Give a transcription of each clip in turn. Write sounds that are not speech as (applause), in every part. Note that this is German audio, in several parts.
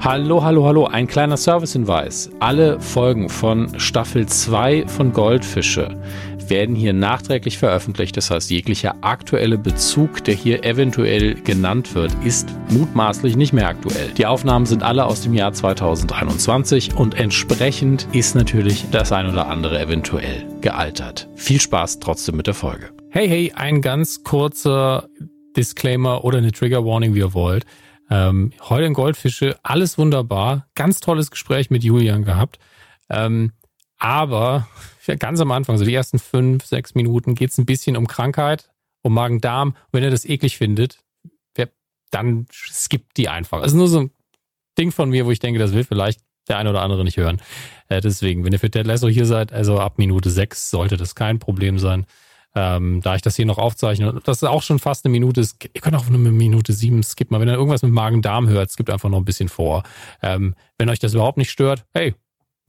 Hallo, hallo, hallo, ein kleiner Servicehinweis. Alle Folgen von Staffel 2 von Goldfische werden hier nachträglich veröffentlicht. Das heißt, jeglicher aktuelle Bezug, der hier eventuell genannt wird, ist mutmaßlich nicht mehr aktuell. Die Aufnahmen sind alle aus dem Jahr 2021 und entsprechend ist natürlich das ein oder andere eventuell gealtert. Viel Spaß trotzdem mit der Folge. Hey, hey, ein ganz kurzer Disclaimer oder eine Trigger Warning, wie ihr wollt. Ähm, heute in Goldfische, alles wunderbar. Ganz tolles Gespräch mit Julian gehabt. Ähm, aber ganz am Anfang, so die ersten fünf, sechs Minuten, geht es ein bisschen um Krankheit, um Magen-Darm. Wenn ihr das eklig findet, dann skippt die einfach. Es ist nur so ein Ding von mir, wo ich denke, das will vielleicht der eine oder andere nicht hören. Äh, deswegen, wenn ihr für Ted Lasso hier seid, also ab Minute sechs sollte das kein Problem sein. Ähm, da ich das hier noch aufzeichne, das ist auch schon fast eine Minute ihr könnt auch nur eine Minute sieben skippen, wenn ihr irgendwas mit Magen-Darm hört, gibt einfach noch ein bisschen vor. Ähm, wenn euch das überhaupt nicht stört, hey,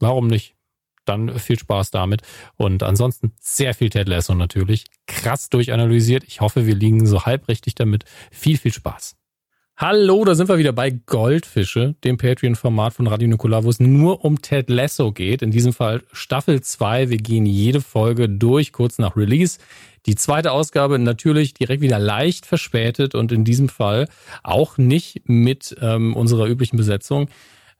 warum nicht? Dann viel Spaß damit. Und ansonsten sehr viel Ted Lasso natürlich. Krass durchanalysiert. Ich hoffe, wir liegen so halb richtig damit. Viel, viel Spaß. Hallo, da sind wir wieder bei Goldfische, dem Patreon-Format von Radio Nukular, wo es nur um Ted Lasso geht. In diesem Fall Staffel 2. Wir gehen jede Folge durch, kurz nach Release. Die zweite Ausgabe natürlich direkt wieder leicht verspätet und in diesem Fall auch nicht mit ähm, unserer üblichen Besetzung.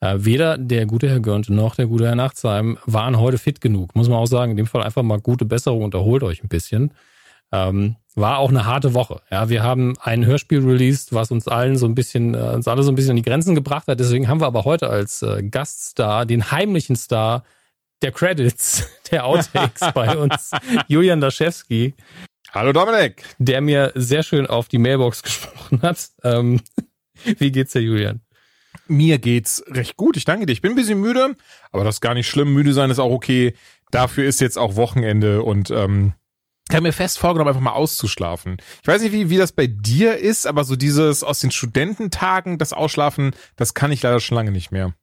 Äh, weder der gute Herr Görnt noch der gute Herr Nachtsheim waren heute fit genug. Muss man auch sagen, in dem Fall einfach mal gute Besserung und erholt euch ein bisschen. Ähm, war auch eine harte Woche. Ja, wir haben ein Hörspiel released, was uns allen so ein bisschen, äh, uns alle so ein bisschen an die Grenzen gebracht hat. Deswegen haben wir aber heute als äh, Gaststar den heimlichen Star der Credits, (laughs) der Outtakes (laughs) bei uns, Julian Daschewski. Hallo Dominik. Der mir sehr schön auf die Mailbox (laughs) gesprochen hat. Ähm, wie geht's dir, Julian? Mir geht's recht gut. Ich danke dir. Ich bin ein bisschen müde, aber das ist gar nicht schlimm. Müde sein ist auch okay. Dafür ist jetzt auch Wochenende und ähm, ich habe mir fest vorgenommen, einfach mal auszuschlafen. Ich weiß nicht, wie, wie das bei dir ist, aber so dieses aus den Studententagen, das Ausschlafen, das kann ich leider schon lange nicht mehr.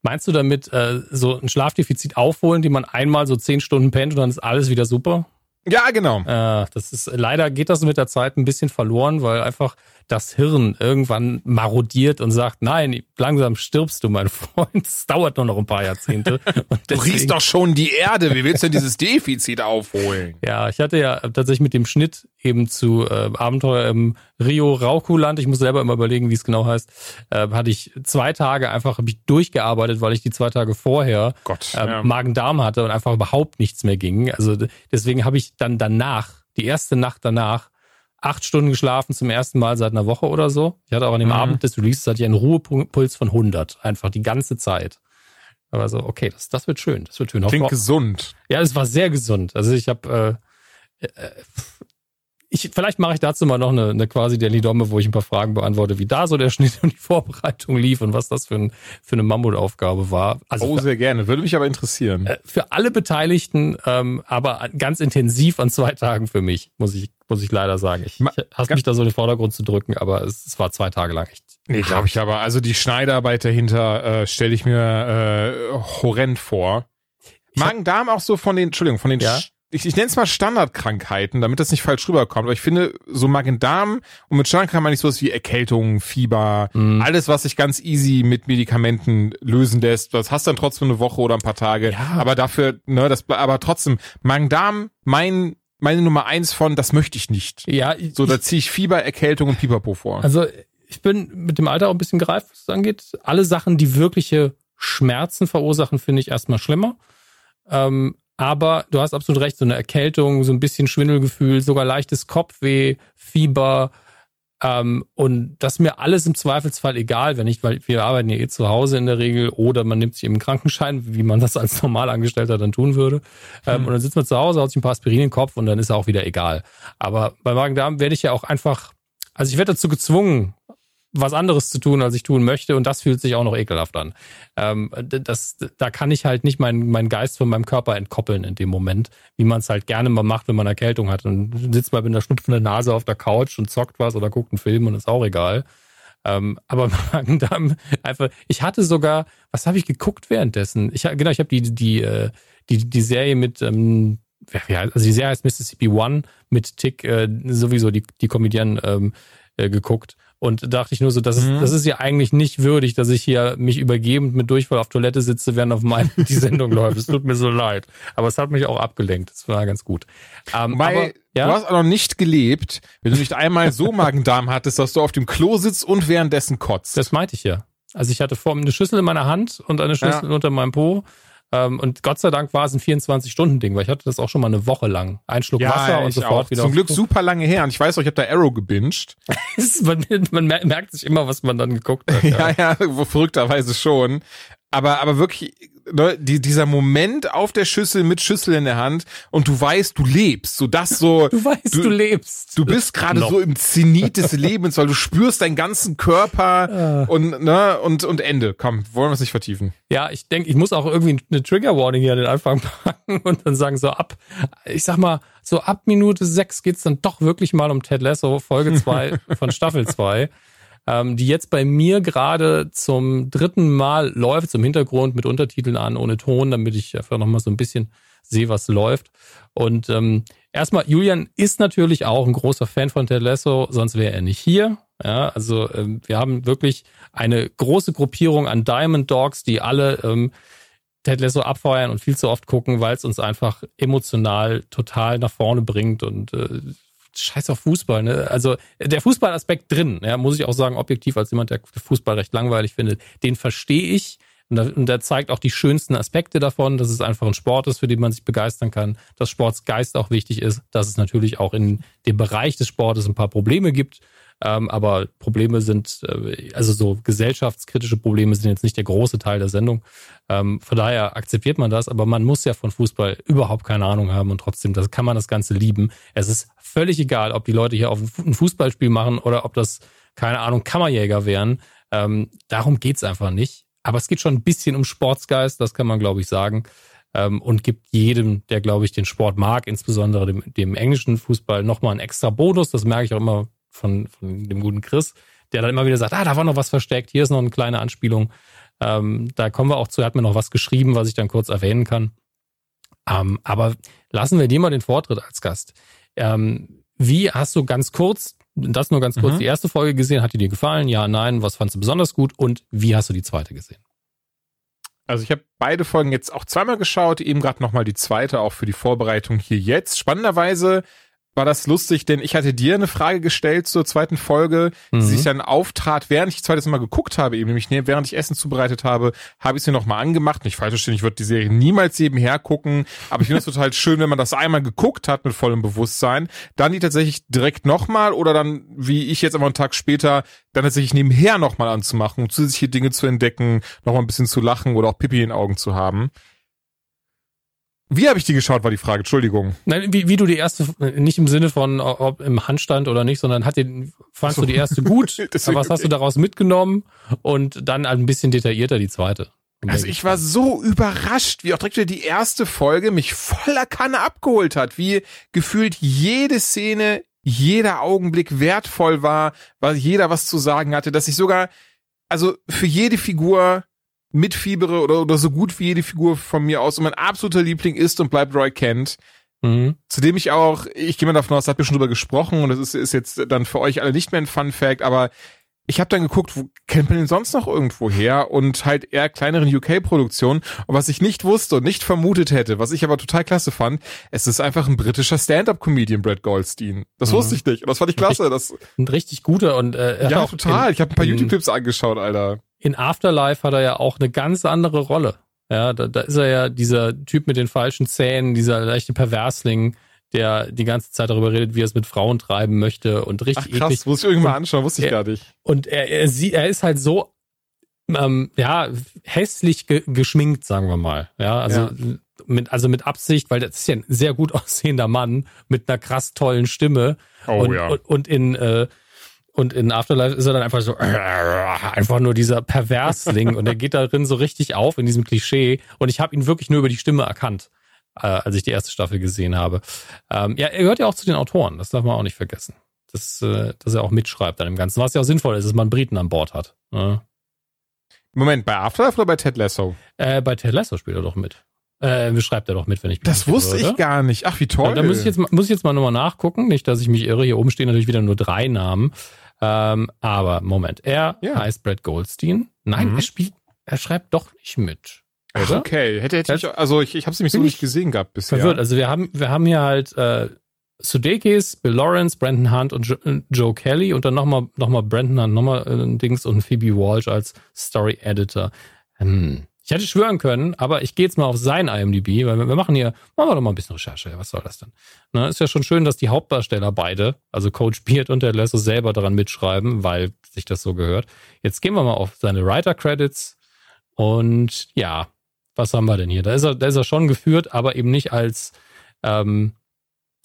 Meinst du damit äh, so ein Schlafdefizit aufholen, die man einmal so zehn Stunden pennt und dann ist alles wieder super? Ja, genau. Äh, das ist leider geht das mit der Zeit ein bisschen verloren, weil einfach das Hirn irgendwann marodiert und sagt, nein, langsam stirbst du, mein (laughs) Freund. Es dauert nur noch ein paar Jahrzehnte. du riechst doch schon die Erde. Wie willst du denn dieses Defizit aufholen? Ja, ich hatte ja tatsächlich mit dem Schnitt eben zu äh, Abenteuer im Rio Raukuland, ich muss selber immer überlegen, wie es genau heißt, äh, hatte ich zwei Tage einfach hab ich durchgearbeitet, weil ich die zwei Tage vorher Gott, äh, ja. Magen-Darm hatte und einfach überhaupt nichts mehr ging. Also deswegen habe ich dann danach, die erste Nacht danach, acht Stunden geschlafen zum ersten Mal seit einer Woche oder so. Ich hatte auch an dem mhm. Abend des Releases hatte ich einen Ruhepuls von 100, einfach die ganze Zeit. Aber so, okay, das, das wird schön, das wird schön. Klingt gesund. Ja, es war sehr gesund. Also ich habe äh, äh, ich, vielleicht mache ich dazu mal noch eine, eine quasi Daily Domme, wo ich ein paar Fragen beantworte, wie da so der (laughs) Schnitt und die Vorbereitung lief und was das für, ein, für eine Mammutaufgabe war. Also oh, sehr gerne. Würde mich aber interessieren. Äh, für alle Beteiligten, ähm, aber ganz intensiv an zwei Tagen für mich, muss ich, muss ich leider sagen. Ich, hasse mich da so in den Vordergrund zu drücken, aber es, es war zwei Tage lang echt. Nee, glaube ich aber. Also die Schneidarbeit dahinter äh, stelle ich mir äh, horrend vor. Magen-Darm auch so von den, Entschuldigung, von den ja? ich, ich nenne es mal Standardkrankheiten, damit das nicht falsch rüberkommt. Aber ich finde, so Magen-Darm und mit Standardkrankheiten meine ich sowas wie Erkältung, Fieber, mhm. alles, was sich ganz easy mit Medikamenten lösen lässt. Das hast dann trotzdem eine Woche oder ein paar Tage. Ja. Aber dafür, ne, das, aber trotzdem, Magen-Darm, mein meine Nummer eins von, das möchte ich nicht. Ja, ich, so da ziehe ich Fieber, Erkältung und Pipapo vor. Also ich bin mit dem Alter auch ein bisschen gereift, was das angeht. Alle Sachen, die wirkliche Schmerzen verursachen, finde ich erstmal schlimmer. Ähm, aber du hast absolut recht, so eine Erkältung, so ein bisschen Schwindelgefühl, sogar leichtes Kopfweh, Fieber. Ähm, und das ist mir alles im Zweifelsfall egal, wenn ich, weil wir arbeiten ja eh zu Hause in der Regel oder man nimmt sich eben einen Krankenschein, wie man das als Normalangestellter dann tun würde. Ähm, hm. Und dann sitzt man zu Hause, haut sich ein paar Aspirin in den Kopf und dann ist er auch wieder egal. Aber bei Magen-Darm werde ich ja auch einfach, also ich werde dazu gezwungen, was anderes zu tun, als ich tun möchte und das fühlt sich auch noch ekelhaft an. Ähm, das, da kann ich halt nicht meinen mein Geist von meinem Körper entkoppeln in dem Moment, wie man es halt gerne mal macht, wenn man Erkältung hat. Und sitzt mal mit einer schnupfenden Nase auf der Couch und zockt was oder guckt einen Film und ist auch egal. Ähm, aber (laughs) dann einfach, ich hatte sogar, was habe ich geguckt währenddessen? Ich genau, ich habe die die äh, die die Serie mit ähm, ja, also die Serie heißt Mississippi One mit Tick äh, sowieso die die Comedian ähm, äh, geguckt Und dachte ich nur so, das ist, mhm. das ist ja eigentlich nicht würdig, dass ich hier mich übergebend mit Durchfall auf Toilette sitze, während auf meinem (laughs) die Sendung läuft. Es tut mir so leid. Aber es hat mich auch abgelenkt. Das war ganz gut. Ähm, Weil aber, ja? du hast auch noch nicht gelebt, wenn du nicht einmal so Magen-Darm hattest, dass du auf dem Klo sitzt und währenddessen kotzt. Das meinte ich ja. Also ich hatte vor eine Schüssel in meiner Hand und eine Schüssel ja. unter meinem Po und Gott sei Dank war es ein 24-Stunden-Ding, weil ich hatte das auch schon mal eine Woche lang. Ein Schluck ja, Wasser und sofort auch. wieder. Zum Glück super lange her. Und ich weiß auch, ich habe da Arrow gebinged. (laughs) man, man, merkt sich immer, was man dann geguckt hat. (laughs) ja, ja, ja verrückterweise schon. Aber, aber wirklich, die, dieser Moment auf der Schüssel mit Schüssel in der Hand und du weißt, du lebst, so das so. (laughs) Du weißt, du, du lebst. Du bist gerade so im Zenit des Lebens, weil du spürst deinen ganzen Körper ah. und ne und und Ende. Komm, wollen wir es nicht vertiefen. Ja, ich denke, ich muss auch irgendwie eine Trigger Warning hier an den Anfang packen (laughs) und dann sagen so ab, ich sag mal so ab Minute sechs geht's dann doch wirklich mal um Ted Lasso Folge zwei (laughs) von Staffel zwei ähm, die jetzt bei mir gerade zum dritten Mal läuft, zum Hintergrund mit Untertiteln an, ohne Ton, damit ich einfach nochmal so ein bisschen sehe, was läuft. Und ähm, erstmal, Julian ist natürlich auch ein großer Fan von Ted Lasso, sonst wäre er nicht hier. Ja, also ähm, wir haben wirklich eine große Gruppierung an Diamond Dogs, die alle ähm, Ted Lasso abfeuern und viel zu oft gucken, weil es uns einfach emotional total nach vorne bringt und äh, scheiß auf Fußball, ne? Also der Fußballaspekt drin, ja, muss ich auch sagen, objektiv als jemand, der Fußball recht langweilig findet, den verstehe ich. Und, da, und der zeigt auch die schönsten Aspekte davon, dass es einfach ein Sport ist, für den man sich begeistern kann, dass Sportsgeist auch wichtig ist, dass es natürlich auch in dem Bereich des Sportes ein paar Probleme gibt, ähm, aber Probleme sind, äh, also so gesellschaftskritische Probleme sind jetzt nicht der große Teil der Sendung. Ähm, von daher akzeptiert man das, aber man muss ja von Fußball überhaupt keine Ahnung haben und trotzdem das kann man das Ganze lieben. Es ist völlig egal, ob die Leute hier auf ein Fußballspiel machen oder ob das, keine Ahnung, Kammerjäger wären. Ähm, darum geht's einfach nicht. Aber es geht schon ein bisschen um Sportsgeist, das kann man, glaube ich, sagen. Ähm, und gibt jedem, der, glaube ich, den Sport mag, insbesondere dem, dem englischen Fußball, nochmal einen extra Bonus. Das merke ich auch immer von, von dem guten Chris, der dann immer wieder sagt, ah, da war noch was versteckt, hier ist noch eine kleine Anspielung. Ähm, da kommen wir auch zu, er hat mir noch was geschrieben, was ich dann kurz erwähnen kann. Ähm, aber lassen wir dir mal den Vortritt als Gast. Ähm, wie hast du ganz kurz, das nur ganz kurz, mhm. die erste Folge gesehen? Hat die dir gefallen? Ja, nein. Was fandst du besonders gut? Und wie hast du die zweite gesehen? Also ich habe beide Folgen jetzt auch zweimal geschaut, eben gerade nochmal die zweite, auch für die Vorbereitung hier jetzt. Spannenderweise war das lustig, denn ich hatte dir eine Frage gestellt zur zweiten Folge, die mhm. sich dann auftrat, während ich zweites Mal geguckt habe, eben nämlich während ich Essen zubereitet habe, habe ich sie nochmal angemacht. Nicht falsch verstehen, ich würde die Serie niemals nebenher gucken, aber ich finde es (laughs) total schön, wenn man das einmal geguckt hat mit vollem Bewusstsein, dann die tatsächlich direkt nochmal oder dann, wie ich jetzt aber einen Tag später, dann tatsächlich nebenher nochmal anzumachen, um zusätzliche Dinge zu entdecken, nochmal ein bisschen zu lachen oder auch Pipi in den Augen zu haben. Wie habe ich die geschaut, war die Frage, Entschuldigung. Nein, wie, wie du die erste, nicht im Sinne von ob im Handstand oder nicht, sondern hat den, fandst so. du die erste gut, (laughs) was hast du daraus mitgenommen und dann ein bisschen detaillierter die zweite. Also ich war so überrascht, wie auch direkt wieder die erste Folge mich voller Kanne abgeholt hat, wie gefühlt jede Szene, jeder Augenblick wertvoll war, weil jeder was zu sagen hatte, dass ich sogar, also für jede Figur mitfiebere oder, oder so gut wie jede Figur von mir aus. Und mein absoluter Liebling ist und bleibt Roy Kent. Mhm. Zudem ich auch, ich gehe mal davon aus, da habt ihr schon drüber gesprochen und das ist, ist jetzt dann für euch alle nicht mehr ein Fun Fact, aber ich habe dann geguckt, wo kennt man den sonst noch irgendwo her und halt eher kleineren UK-Produktionen. Und was ich nicht wusste und nicht vermutet hätte, was ich aber total klasse fand, es ist einfach ein britischer Stand-up-Comedian, Brad Goldstein. Das mhm. wusste ich nicht und das fand ich klasse. Das ein richtig guter und äh, ja total. In, ich habe ein paar YouTube-Clips angeschaut, Alter in Afterlife hat er ja auch eine ganz andere Rolle. Ja, da, da ist er ja dieser Typ mit den falschen Zähnen, dieser leichte Perversling, der die ganze Zeit darüber redet, wie er es mit Frauen treiben möchte und richtig Ach, krass, eklig. muss ich irgendwann anschauen, wusste ich er, gar nicht. Und er, er, sie, er ist halt so, ähm, ja, hässlich ge geschminkt, sagen wir mal. Ja, also ja. mit, also mit Absicht, weil das ist ja ein sehr gut (laughs) aussehender Mann mit einer krass tollen Stimme. Oh, und, ja. und, und in äh, und in Afterlife ist er dann einfach so, einfach nur dieser Perversling und er geht darin so richtig auf in diesem Klischee. Und ich habe ihn wirklich nur über die Stimme erkannt, äh, als ich die erste Staffel gesehen habe. Ähm, ja, er gehört ja auch zu den Autoren, das darf man auch nicht vergessen. Das, äh, dass er auch mitschreibt an dem Ganzen, was ja auch sinnvoll ist, dass man Briten an Bord hat. Ne? Moment, bei Afterlife oder bei Ted Lasso? Äh, bei Ted Lasso spielt er doch mit. Äh, beschreibt er doch mit, wenn ich mich Das wusste ich gar nicht. Ach, wie toll. Ja, da muss ich jetzt, muss ich jetzt mal nochmal nachgucken. Nicht, dass ich mich irre. Hier oben stehen natürlich wieder nur drei Namen. Ähm, aber Moment, er Ja. heißt Brad Goldstein. Nein, Mhm. er spielt, er schreibt doch nicht mit. Ach, Oder? okay. Hätte, hätte ich, also ich, ich habe sie nämlich so nicht ich gesehen gehabt bisher. Verwirrt. Also wir haben, wir haben hier halt äh, Sudeikis, Bill Lawrence, Brandon Hunt und jo äh, Joe Kelly und dann nochmal noch mal Brandon Hunt, nochmal äh, Dings und Phoebe Walsh als Story Editor. Hm. Ich hätte schwören können, aber ich gehe jetzt mal auf sein IMDb, weil wir, machen hier, machen wir doch mal ein bisschen Recherche. Was soll das denn? Na, ist ja schon schön, dass die Hauptdarsteller beide, also Coach Beard und der Lasso selber daran mitschreiben, weil sich das so gehört. Jetzt gehen wir mal auf seine Writer Credits und ja, was haben wir denn hier? Da ist er, da ist er schon geführt, aber eben nicht als ähm,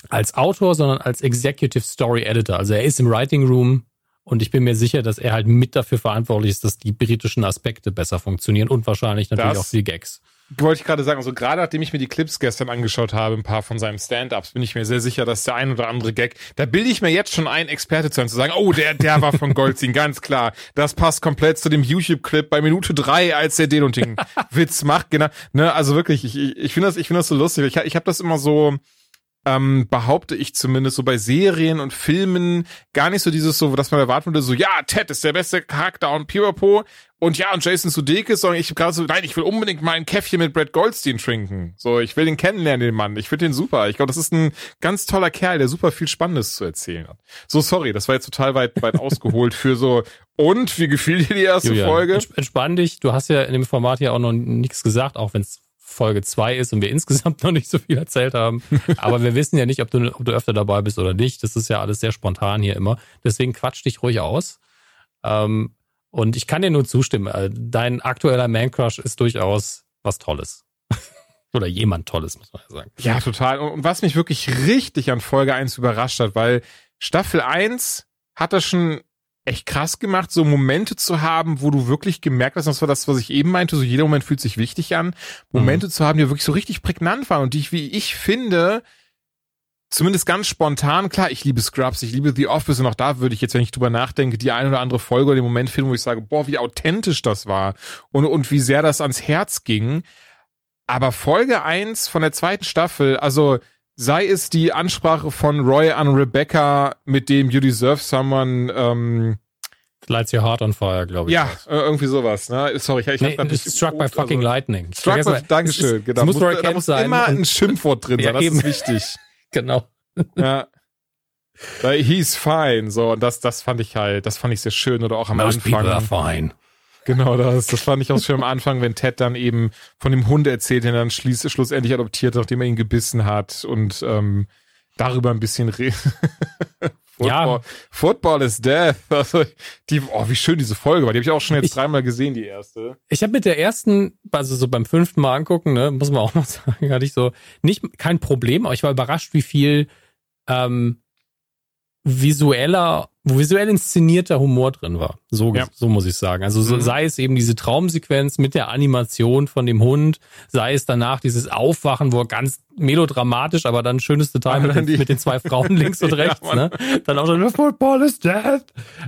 als Autor, sondern als Executive Story Editor. Also er ist im Writing Room und ich bin mir sicher, dass er halt mit dafür verantwortlich ist, dass die britischen Aspekte besser funktionieren und wahrscheinlich natürlich Das- auch die Gags. Wollte ich gerade sagen, also gerade nachdem ich mir die Clips gestern angeschaut habe, ein paar von seinen Stand-Ups, bin ich mir sehr sicher, dass der ein oder andere Gag, da bilde ich mir jetzt schon ein, Experte zu sein, zu sagen, oh, der, der war von Goldstein, (laughs) ganz klar. Das passt komplett zu dem YouTube-Clip bei Minute drei, als der den und den Witz macht, genau. Ne, also wirklich, ich, ich, ich finde das, ich finde das so lustig. Ich, ich habe das immer so, ähm, behaupte ich zumindest so bei Serien und Filmen gar nicht so dieses so, dass man erwarten würde, so, ja, Ted ist der beste Charakter und Pipapo und ja, und Jason Sudeikis, sondern ich gerade so, nein, ich will unbedingt mal ein Käffchen mit Brad Goldstein trinken. So, ich will den kennenlernen, den Mann. Ich finde den super. Ich glaube, das ist ein ganz toller Kerl, der super viel Spannendes zu erzählen hat. So, sorry, das war jetzt total weit, weit (laughs) ausgeholt für so, und wie gefiel dir die erste Julian, Folge? ents- Entspann dich. Du hast ja in dem Format ja auch noch nichts gesagt, auch wenn es Folge zwei ist und wir (laughs) insgesamt noch nicht so viel erzählt haben. Aber wir wissen ja nicht, ob du, ob du öfter dabei bist oder nicht. Das ist ja alles sehr spontan hier immer. Deswegen quatsch dich ruhig aus. Ähm, und ich kann dir nur zustimmen. äh, Dein aktueller Man-Crush ist durchaus was Tolles. (laughs) oder jemand Tolles, muss man ja sagen. Ja, total. Und, und was mich wirklich richtig an Folge 1 überrascht hat, weil Staffel 1 hat das schon echt krass gemacht, so Momente zu haben, wo du wirklich gemerkt hast, das war das, was ich eben meinte, so jeder Moment fühlt sich wichtig an, Momente zu haben, die wirklich so richtig prägnant waren und die ich, wie ich finde, zumindest ganz spontan, klar, ich liebe Scrubs, ich liebe The Office und auch da würde ich jetzt, wenn ich drüber nachdenke, die ein oder andere Folge oder den Moment finden, wo ich sage, boah, wie authentisch das war und, und wie sehr das ans Herz ging. Aber Folge eins von der zweiten Staffel, also sei es die Ansprache von Roy an Rebecca, mit dem You Deserve Someone, ähm, Lights Your Heart on Fire, glaube ich. ja, äh, irgendwie sowas, ne? Sorry, ich, ich Nee, hab Struck by fucking also, Lightning. Struck Vergessen by, wir- Dankeschön, es ist- genau. Muss Muss- Roy da muss sein. immer ein Schimpfwort drin Ja, sein, das eben. ist wichtig. (laughs) genau. ja. He's fine, so, und das, das fand ich halt, das fand ich sehr schön, oder auch am Most people are Anfang. fine. Genau das, das fand ich auch schön am Anfang, wenn Ted dann eben von dem Hund erzählt, den er dann schließ, schlussendlich adoptiert, nachdem er ihn gebissen hat und ähm, darüber ein bisschen re (laughs) Ja. Football, Football is death. (laughs) Also, die, oh, wie schön diese Folge war. Die habe ich auch schon jetzt Ich- dreimal gesehen, die erste. Ich habe mit der ersten, also so beim fünften Mal angucken, ne, muss man auch noch (laughs) sagen, hatte ich so nicht kein Problem, aber ich war überrascht, wie viel ähm, visueller, visuell inszenierter Humor drin war. So, Ja. so muss ich sagen. Also so, Mhm. sei es eben diese Traumsequenz mit der Animation von dem Hund, sei es danach dieses Aufwachen, wo er ganz melodramatisch, aber dann schönes Detail Aber mit, den, mit den zwei Frauen (laughs) links und Ja, rechts, Mann. ne? Dann auch so, Football is dead.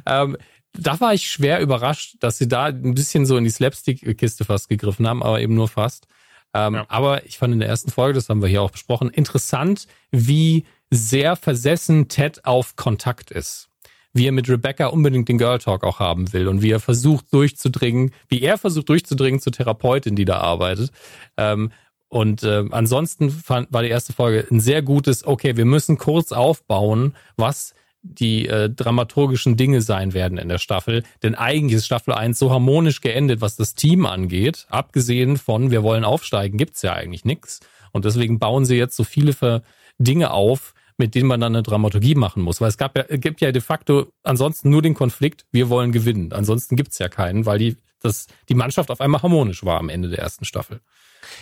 Ähm, da war ich schwer überrascht, dass sie da ein bisschen so in die Slapstick-Kiste fast gegriffen haben, aber eben nur fast. Ähm, Ja. Aber ich fand in der ersten Folge, das haben wir hier auch besprochen, interessant, wie sehr versessen Ted auf Kontakt ist. Wie er mit Rebecca unbedingt den Girl Talk auch haben will und wie er versucht durchzudringen, wie er versucht durchzudringen zur Therapeutin, die da arbeitet. Ähm, und äh, ansonsten fand, war die erste Folge ein sehr gutes, okay, wir müssen kurz aufbauen, was die äh, dramaturgischen Dinge sein werden in der Staffel. Denn eigentlich ist Staffel 1 so harmonisch geendet, was das Team angeht. Abgesehen von, wir wollen aufsteigen, gibt's ja eigentlich nix. Und deswegen bauen sie jetzt so viele Dinge auf, mit denen man dann eine Dramaturgie machen muss. Weil es gab ja, gibt ja de facto ansonsten nur den Konflikt, wir wollen gewinnen. Ansonsten gibt's ja keinen, weil die, das, die Mannschaft auf einmal harmonisch war am Ende der ersten Staffel.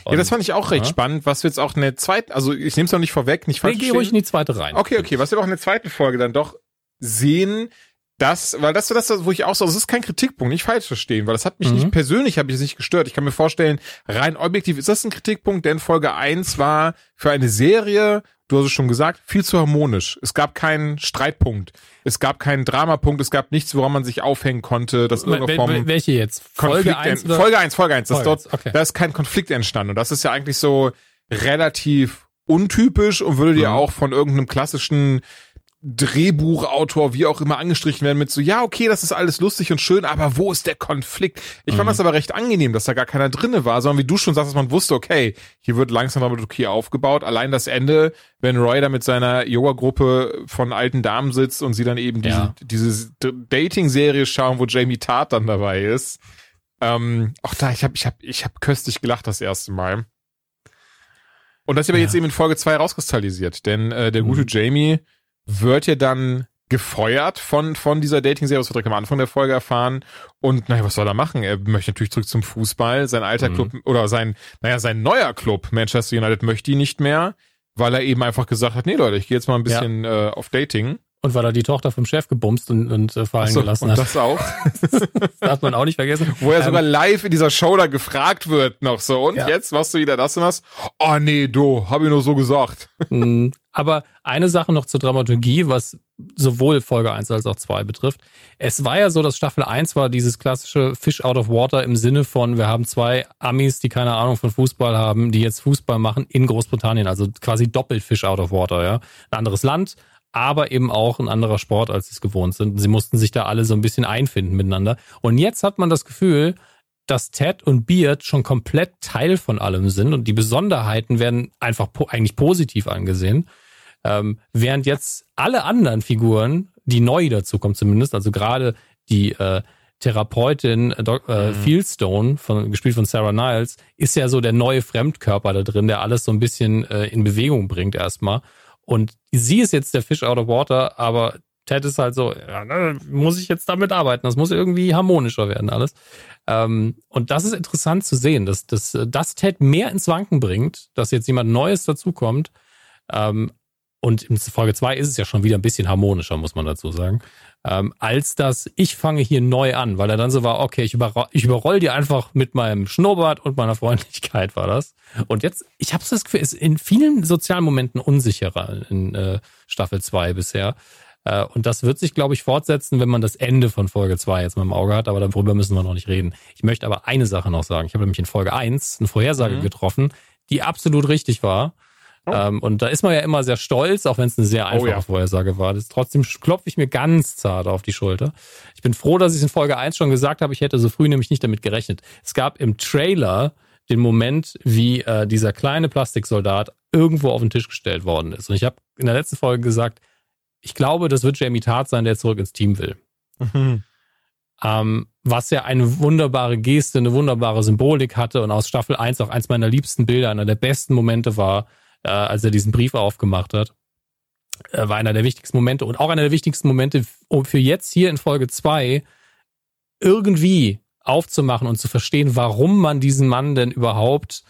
ja, das fand ich auch recht ja. spannend, was wir jetzt auch in der zweiten, also ich nehme es noch nicht vorweg, nicht Nee, falsch geh ruhig in die zweite rein. Okay, okay, was wir auch in der zweiten Folge dann doch sehen, das, weil das das, wo ich auch so, das ist kein Kritikpunkt, nicht falsch verstehen, weil das hat mich Mhm. nicht persönlich, habe ich es nicht gestört. Ich kann mir vorstellen, rein objektiv ist das ein Kritikpunkt, denn Folge 1 war für eine Serie, du hast es schon gesagt, viel zu harmonisch. Es gab keinen Streitpunkt, es gab keinen Dramapunkt, es gab nichts, woran man sich aufhängen konnte, das in Wel- irgendeiner wel- Form welche jetzt? Konflikt Folge 1 en- Folge 1, Folge 1, das Folge dort, eins, okay. da ist kein Konflikt entstanden und das ist ja eigentlich so relativ untypisch und würde dir Mhm. auch von irgendeinem klassischen Drehbuchautor, wie auch immer, angestrichen werden mit so, ja, okay, das ist alles lustig und schön, aber wo ist der Konflikt? Ich mhm. fand das aber recht angenehm, dass da gar keiner drinne war, sondern wie du schon sagst, dass man wusste, okay, hier wird langsam Dramaturgie aufgebaut. Allein das Ende, wenn Roy da mit seiner Yoga-Gruppe von alten Damen sitzt und sie dann eben ja. diese, diese Dating-Serie schauen, wo Jamie Tart dann dabei ist. Ähm, auch da, ich habe ich hab, ich hab köstlich gelacht das erste Mal. Und das ist aber ja. jetzt eben in Folge 2 rauskristallisiert, denn äh, der gute mhm. Jamie wird ja dann gefeuert von, von dieser Dating-Serie, was wir direkt am Anfang der Folge erfahren. Und naja, was soll er machen? Er möchte natürlich zurück zum Fußball. Sein alter mhm. Club oder sein, naja, sein neuer Club, Manchester United, möchte ihn nicht mehr, weil er eben einfach gesagt hat, nee Leute, ich gehe jetzt mal ein bisschen ja. äh, auf Dating. Und weil er die Tochter vom Chef gebumst und, und äh, fallen so, gelassen hat. Das auch. (laughs) das darf man auch nicht vergessen. Wo er ähm, sogar live in dieser Show da gefragt wird noch so. Und ja. jetzt machst du wieder das und das? Oh nee, du, hab ich nur so gesagt. Mhm. (laughs) Aber eine Sache noch zur Dramaturgie, was sowohl Folge 1 als auch 2 betrifft. Es war ja so, dass Staffel 1 war dieses klassische Fish out of water im Sinne von, wir haben zwei Amis, die keine Ahnung von Fußball haben, die jetzt Fußball machen in Großbritannien. Also quasi doppelt Fish out of water, ja. Ein anderes Land, aber eben auch ein anderer Sport, als sie es gewohnt sind. Sie mussten sich da alle so ein bisschen einfinden miteinander. Und jetzt hat man das Gefühl, dass Ted und Beard schon komplett Teil von allem sind und die Besonderheiten werden einfach po eigentlich positiv angesehen. Ähm, während jetzt alle anderen Figuren, die neu dazu kommen zumindest, also gerade die äh, Therapeutin äh, äh, mhm. Fieldstone, von, gespielt von Sarah Niles, ist ja so der neue Fremdkörper da drin, der alles so ein bisschen äh, in Bewegung bringt erstmal. Und sie ist jetzt der Fish out of water, aber Ted ist halt so, ja, muss ich jetzt damit arbeiten? Das muss irgendwie harmonischer werden, alles. Ähm, und das ist interessant zu sehen, dass, dass, dass Ted mehr ins Wanken bringt, dass jetzt jemand Neues dazukommt. Ähm, und in Folge 2 ist es ja schon wieder ein bisschen harmonischer, muss man dazu sagen ähm, als dass ich fange hier neu an, weil er dann so war, okay, ich, überro ich überroll dir einfach mit meinem Schnurrbart und meiner Freundlichkeit war das. Und jetzt, ich habe das Gefühl, ist in vielen sozialen Momenten unsicherer in äh, Staffel 2 bisher. Äh, und das wird sich, glaube ich, fortsetzen, wenn man das Ende von Folge 2 jetzt mal im Auge hat, aber darüber müssen wir noch nicht reden. Ich möchte aber eine Sache noch sagen. Ich habe nämlich in Folge 1 eine Vorhersage mhm. getroffen, die absolut richtig war. Oh. Ähm, und da ist man ja immer sehr stolz, auch wenn es eine sehr oh einfache oh, ja. Vorhersage war. Das, trotzdem klopfe ich mir ganz zart auf die Schulter. Ich bin froh, dass ich in Folge 1 schon gesagt habe, ich hätte so früh nämlich nicht damit gerechnet. Es gab im Trailer den Moment, wie äh, dieser kleine Plastiksoldat irgendwo auf den Tisch gestellt worden ist. Und ich habe in der letzten Folge gesagt, ich glaube, das wird Jamie Tart sein, der zurück ins Team will. Mhm. Ähm, was ja eine wunderbare Geste, eine wunderbare Symbolik hatte und aus Staffel 1 auch eins meiner liebsten Bilder, einer der besten Momente war, äh, als er diesen Brief aufgemacht hat. Äh, war einer der wichtigsten Momente und auch einer der wichtigsten Momente, um für jetzt hier in Folge zwei irgendwie aufzumachen und zu verstehen, warum man diesen Mann denn überhaupt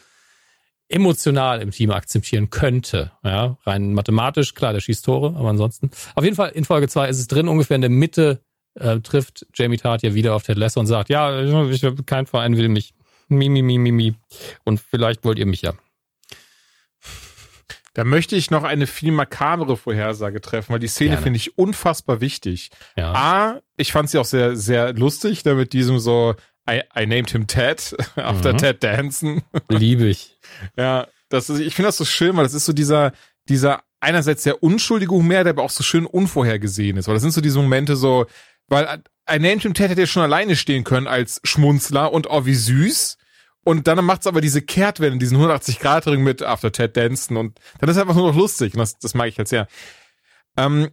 emotional im Team akzeptieren könnte. Ja, rein mathematisch, klar, der schießt Tore, aber ansonsten. Auf jeden Fall in Folge zwei ist es drin, ungefähr in der Mitte äh, trifft Jamie Tart ja wieder auf Ted Lasso und sagt, ja, ich, kein Verein will mich. Mi, mi, mi, mi, mi. Und vielleicht wollt ihr mich ja. Da möchte ich noch eine viel makabere Vorhersage treffen, weil die Szene finde ich unfassbar wichtig. Ja. A, ich fand sie auch sehr, sehr lustig, da mit diesem so, I, I named him Ted, (laughs) after mhm. Ted Danson. (laughs) Liebe ich. Ja, das ist, ich finde das so schön, weil das ist so dieser, dieser einerseits sehr unschuldige Humor, der aber auch so schön unvorhergesehen ist. Weil das sind so diese Momente so, weil I named him Ted hätte ja schon alleine stehen können als Schmunzler und oh, wie süß. Und dann macht's aber diese Kehrtwende, diesen 180-Grad-Ring mit After Ted Danson und dann ist es einfach nur noch lustig und das, das mag ich halt sehr. Ähm,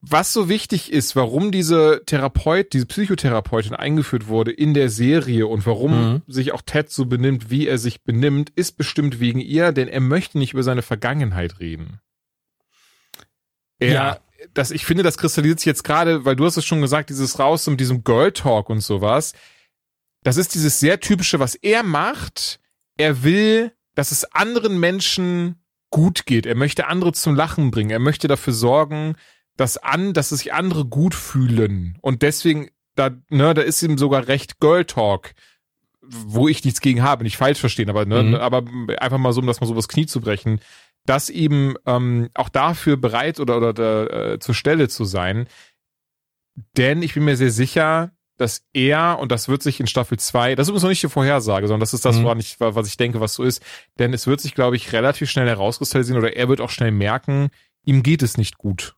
was so wichtig ist, warum diese Therapeut, diese Psychotherapeutin eingeführt wurde in der Serie und warum mhm. sich auch Ted so benimmt, wie er sich benimmt, ist bestimmt wegen ihr, denn er möchte nicht über seine Vergangenheit reden. Er, ja. das, ich finde, das kristallisiert sich jetzt gerade, weil du hast es schon gesagt, dieses raus mit diesem Girl Talk und sowas das ist dieses sehr typische, was er macht. Er will, dass es anderen Menschen gut geht. Er möchte andere zum Lachen bringen. Er möchte dafür sorgen, dass an, dass sich andere gut fühlen. Und deswegen, da, ne, da ist ihm sogar recht Girl Talk, wo ich nichts gegen habe, nicht falsch verstehen, aber, ne, mhm. aber einfach mal so, um das mal so was Knie zu brechen, dass eben ähm, auch dafür bereit oder, oder äh, zur Stelle zu sein. Denn ich bin mir sehr sicher, dass er, und das wird sich in Staffel 2, das ist übrigens noch nicht die Vorhersage, sondern das ist das, mhm. ich, was ich denke, was so ist, denn es wird sich, glaube ich, relativ schnell herauskristallisieren oder er wird auch schnell merken, ihm geht es nicht gut.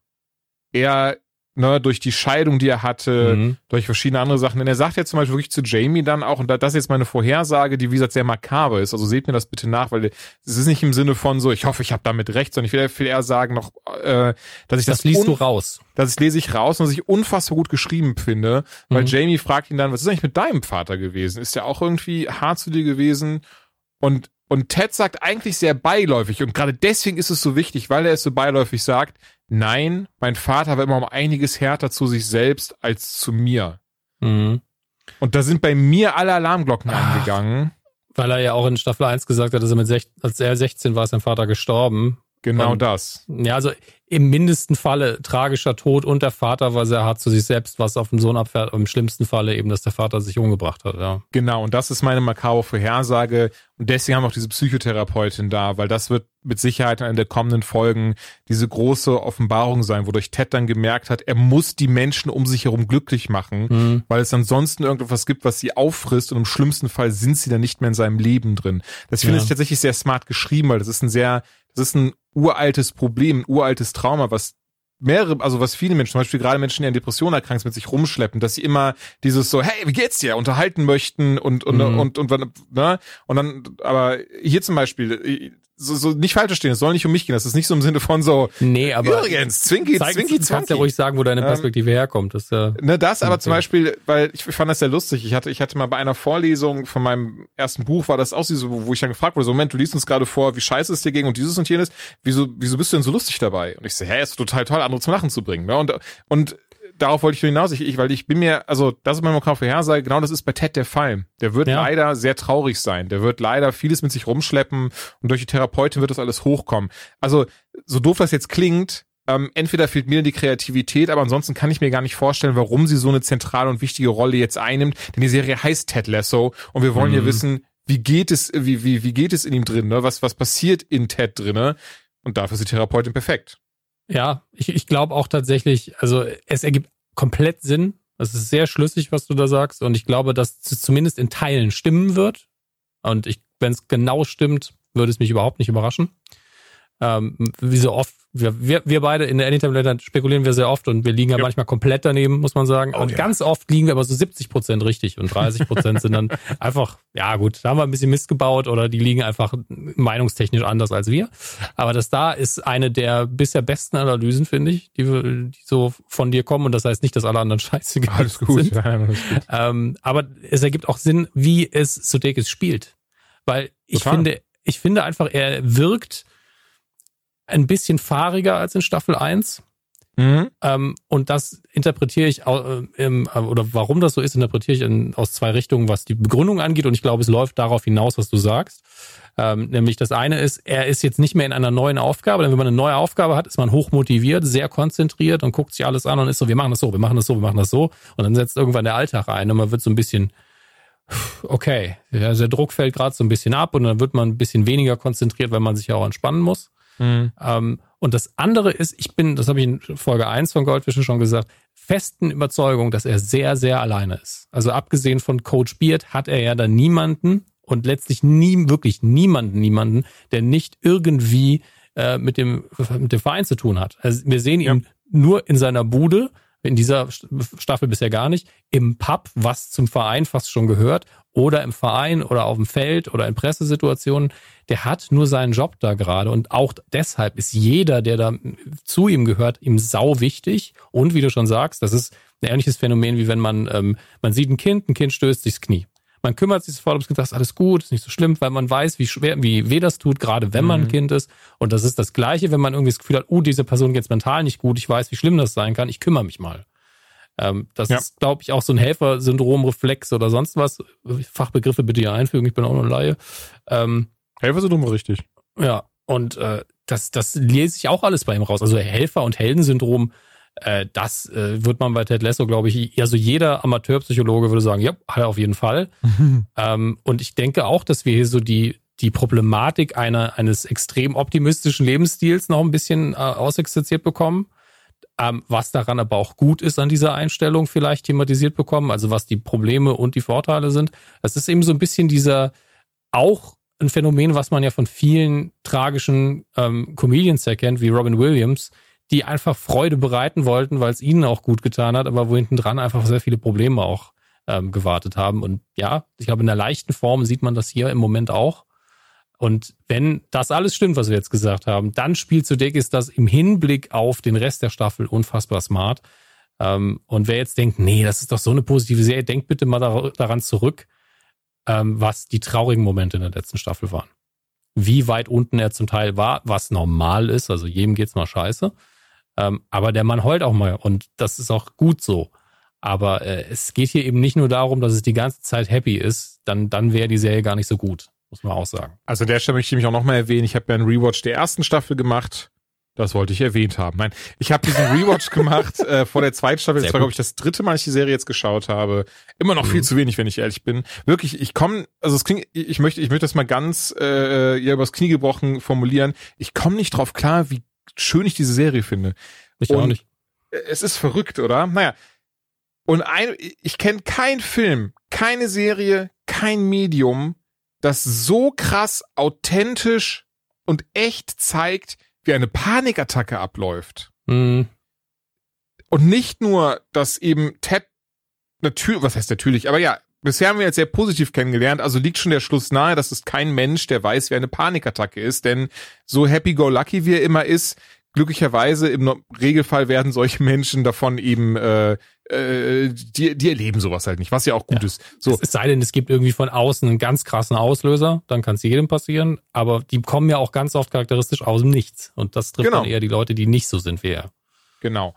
er ne, durch die Scheidung, die er hatte, mhm. durch verschiedene andere Sachen. Denn er sagt ja zum Beispiel wirklich zu Jamie dann auch, und das ist jetzt meine Vorhersage, die wie gesagt sehr makaber ist, also seht mir das bitte nach, weil es ist nicht im Sinne von so, ich hoffe, ich habe damit recht, sondern ich will, viel eher sagen noch, äh, dass ich das, das liest du raus. Das lese ich raus und dass ich unfassbar gut geschrieben finde, weil mhm. Jamie fragt ihn dann, was ist eigentlich mit deinem Vater gewesen? Ist der auch irgendwie hart zu dir gewesen? Und und Ted sagt eigentlich sehr beiläufig und gerade deswegen ist es so wichtig, weil er es so beiläufig sagt, nein, mein Vater war immer um einiges härter zu sich selbst als zu mir. Mhm. Und da sind bei mir alle Alarmglocken Ach, angegangen. Weil er ja auch in Staffel 1 gesagt hat, dass er mit 16, als er 16 war, ist sein Vater gestorben. Genau und, das. Ja, also im mindesten Falle tragischer Tod und der Vater war sehr hart zu sich selbst, was auf den Sohn abfährt. Im schlimmsten Falle eben, dass der Vater sich umgebracht hat, ja. Genau, und das ist meine makabre Vorhersage. Und deswegen haben wir auch diese Psychotherapeutin da, weil das wird mit Sicherheit in der kommenden Folgen diese große Offenbarung sein, wodurch Ted dann gemerkt hat, er muss die Menschen um sich herum glücklich machen, mhm. weil es ansonsten irgendetwas gibt, was sie auffrisst und im schlimmsten Fall sind sie dann nicht mehr in seinem Leben drin. Das finde ja. ich tatsächlich sehr smart geschrieben, weil das ist ein sehr, das ist ein uraltes Problem, ein uraltes Trauma, was mehrere, also was viele Menschen, zum Beispiel gerade Menschen, die an Depressionen erkrankt mit sich rumschleppen, dass sie immer dieses so, hey, wie geht's dir, unterhalten möchten und und mhm. und, und, und, ne? und dann, aber hier zum Beispiel, so, so nicht falsch verstehen, es soll nicht um mich gehen, das ist nicht so im Sinne von so, nee, aber übrigens, Zwinki, zeig, Zwinki, Du kannst ja ruhig sagen, wo deine ähm, Perspektive ähm, herkommt. Das, äh, ne, das aber zum Beispiel, weil ich, ich fand das sehr lustig, ich hatte, ich hatte mal bei einer Vorlesung von meinem ersten Buch, war das auch so, wo ich dann gefragt wurde, so, Moment, du liest uns gerade vor, wie scheiße es dir ging und dieses und jenes, wieso, wieso bist du denn so lustig dabei? Und ich so, hä, ist total toll, andere zum Lachen zu bringen, ne? und, und darauf wollte ich hinaus, ich, ich, weil ich bin mir, also das ist mein Mokau vorhersage, genau das ist bei Ted der Fall. Der wird ja. leider sehr traurig sein. Der wird leider vieles mit sich rumschleppen und durch die Therapeutin wird das alles hochkommen. Also, so doof das jetzt klingt, ähm, entweder fehlt mir die Kreativität, aber ansonsten kann ich mir gar nicht vorstellen, warum sie so eine zentrale und wichtige Rolle jetzt einnimmt. Denn die Serie heißt Ted Lasso und wir wollen mhm. ja wissen, wie geht es, wie, wie, wie geht es in ihm drin, ne? Was, was passiert in Ted drinne? Und dafür ist die Therapeutin perfekt. Ja, ich, ich glaube auch tatsächlich, also es ergibt komplett Sinn. Es ist sehr schlüssig, was du da sagst. Und ich glaube, dass es zumindest in Teilen stimmen wird. Und ich, wenn es genau stimmt, würde es mich überhaupt nicht überraschen. Ähm, wie so oft wir, wir, wir beide in der Anytime Letter spekulieren wir sehr oft und wir liegen ja, ja. manchmal komplett daneben, muss man sagen. Oh, und ja. ganz oft liegen wir aber so 70 Prozent richtig und 30 Prozent sind dann (laughs) einfach, ja gut, da haben wir ein bisschen Mist gebaut oder die liegen einfach meinungstechnisch anders als wir. Aber das da ist eine der bisher besten Analysen, finde ich, die, die so von dir kommen und das heißt nicht, dass alle anderen scheiße alles gut, sind. Ja, alles gut. Ähm, aber es ergibt auch Sinn, wie es Sudeikis spielt. Weil ich Total. finde, ich finde einfach, er wirkt ein bisschen fahriger als in Staffel 1. Mhm. Ähm, und das interpretiere ich, äh, im, oder warum das so ist, interpretiere ich in, aus zwei Richtungen, was die Begründung angeht. Und ich glaube, es läuft darauf hinaus, was du sagst. Ähm, nämlich das eine ist, er ist jetzt nicht mehr in einer neuen Aufgabe, denn wenn man eine neue Aufgabe hat, ist man hochmotiviert, sehr konzentriert und guckt sich alles an und ist so, wir machen das so, wir machen das so, wir machen das so. Und dann setzt irgendwann der Alltag ein und man wird so ein bisschen, okay, also der Druck fällt gerade so ein bisschen ab und dann wird man ein bisschen weniger konzentriert, weil man sich ja auch entspannen muss. Mhm. Ähm, und das andere ist, ich bin, das habe ich in Folge 1 von Goldfischen schon gesagt, festen Überzeugung, dass er sehr, sehr alleine ist. Also abgesehen von Coach Beard hat er ja da niemanden und letztlich nie, wirklich niemanden, niemanden, der nicht irgendwie äh, mit, dem, mit dem Verein zu tun hat. Also wir sehen ihn nur in seiner Bude, in dieser Staffel bisher gar nicht, im Pub, was zum Verein fast schon gehört, oder im Verein oder auf dem Feld oder in Pressesituationen, der hat nur seinen Job da gerade. Und auch deshalb ist jeder, der da zu ihm gehört, ihm sau wichtig. Und wie du schon sagst, das ist ein ähnliches Phänomen, wie wenn man, ähm, man sieht ein Kind, ein Kind stößt sich's Knie. Man kümmert sich sofort ums Kind, ist alles gut, ist nicht so schlimm, weil man weiß, wie schwer, wie weh das tut, gerade wenn man ein mhm. Kind ist. Und das ist das Gleiche, wenn man irgendwie das Gefühl hat, oh, diese Person geht's mental nicht gut, ich weiß, wie schlimm das sein kann, ich kümmere mich mal. Ähm, das ja. ist, glaube ich, auch so ein Helfersyndrom-Reflex oder sonst was. Fachbegriffe bitte hier einfügen, ich bin auch nur ein Laie. Ähm, Helfersyndrom richtig. Ja, und äh, das, das lese ich auch alles bei ihm raus. Also Helfer- und Heldensyndrom, äh, das äh, wird man bei Ted Lasso, glaube ich, also jeder Amateurpsychologe würde sagen, ja, hat er auf jeden Fall. (laughs) ähm, und ich denke auch, dass wir hier so die, die Problematik einer, eines extrem optimistischen Lebensstils noch ein bisschen äh, ausexerziert bekommen ähm, was daran aber auch gut ist an dieser Einstellung vielleicht thematisiert bekommen, also was die Probleme und die Vorteile sind. Es ist eben so ein bisschen dieser auch ein Phänomen, was man ja von vielen tragischen ähm, Comedians erkennt, wie Robin Williams, die einfach Freude bereiten wollten, weil es ihnen auch gut getan hat, aber wo hinten dran einfach sehr viele Probleme auch ähm, gewartet haben. Und ja, ich glaube, in der leichten Form sieht man das hier im Moment auch. Und wenn das alles stimmt, was wir jetzt gesagt haben, dann spielt Sudeikis das im Hinblick auf den Rest der Staffel unfassbar smart. Ähm, und wer jetzt denkt, nee, das ist doch so eine positive Serie, denkt bitte mal daran zurück, ähm, was die traurigen Momente in der letzten Staffel waren. Wie weit unten er zum Teil war, was normal ist, also jedem geht's mal scheiße. Ähm, aber der Mann heult auch mal und das ist auch gut so. Aber äh, es geht hier eben nicht nur darum, dass es die ganze Zeit happy ist, dann, dann wäre die Serie gar nicht so gut, muss man auch sagen. Also der Stelle möchte ich mich auch nochmal erwähnen. Ich habe ja einen Rewatch der ersten Staffel gemacht. Das wollte ich erwähnt haben. Nein, ich habe diesen Rewatch (laughs) gemacht äh, vor der zweiten Staffel. Das war, glaube ich, das dritte Mal, ich die Serie jetzt geschaut habe. Immer noch mhm. viel zu wenig, wenn ich ehrlich bin. Wirklich, ich komme, also es klingt, ich möchte, ich möchte das mal ganz äh, ja übers Knie gebrochen formulieren. Ich komme nicht drauf klar, wie schön ich diese Serie finde. Ich Und auch nicht. Es ist verrückt, oder? Naja. Und ein, ich kenne keinen Film, keine Serie, kein Medium, das so krass authentisch und echt zeigt, wie eine Panikattacke abläuft. Mhm. Und nicht nur, dass eben Ted natürlich, was heißt natürlich, aber ja, bisher haben wir jetzt sehr positiv kennengelernt, also liegt schon der Schluss nahe, dass es kein Mensch, der weiß, wie eine Panikattacke ist, denn so happy-go-lucky wie er immer ist, glücklicherweise im Regelfall werden solche Menschen davon eben äh, äh, die, die erleben sowas halt nicht, was ja auch gut ja. ist. So. Es sei denn, es gibt irgendwie von außen einen ganz krassen Auslöser, dann kann es jedem passieren, aber die kommen ja auch ganz oft charakteristisch aus dem Nichts. Und das trifft genau. dann eher die Leute, die nicht so sind wie er. Genau.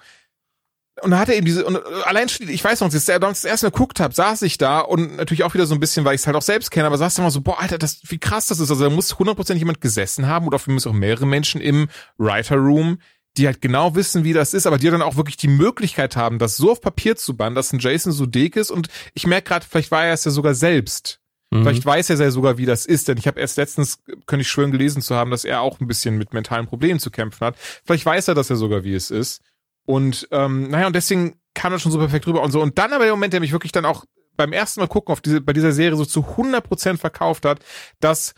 Und da hat er eben diese, und allein, ich weiß noch, als ich das erste Mal geguckt habe, saß ich da und natürlich auch wieder so ein bisschen, weil ich es halt auch selbst kenne, aber saß da mal so, boah, Alter, das, wie krass das ist. Also da muss hundertprozentig jemand gesessen haben oder für mich auch mehrere Menschen im Writer Room, die halt genau wissen, wie das ist, aber die dann auch wirklich die Möglichkeit haben, das so auf Papier zu bannen, dass ein Jason Sudeikis und ich merke gerade, vielleicht war er es ja sogar selbst. Mhm. Vielleicht weiß er ja sogar, wie das ist, denn ich habe erst letztens, könnte ich schwören, gelesen zu haben, dass er auch ein bisschen mit mentalen Problemen zu kämpfen hat. Vielleicht weiß er das ja sogar, wie es ist. Und ähm, naja, und deswegen kam das schon so perfekt rüber und so. Und dann aber der Moment, der mich wirklich dann auch beim ersten Mal gucken auf diese, bei dieser Serie so zu 100% verkauft hat, dass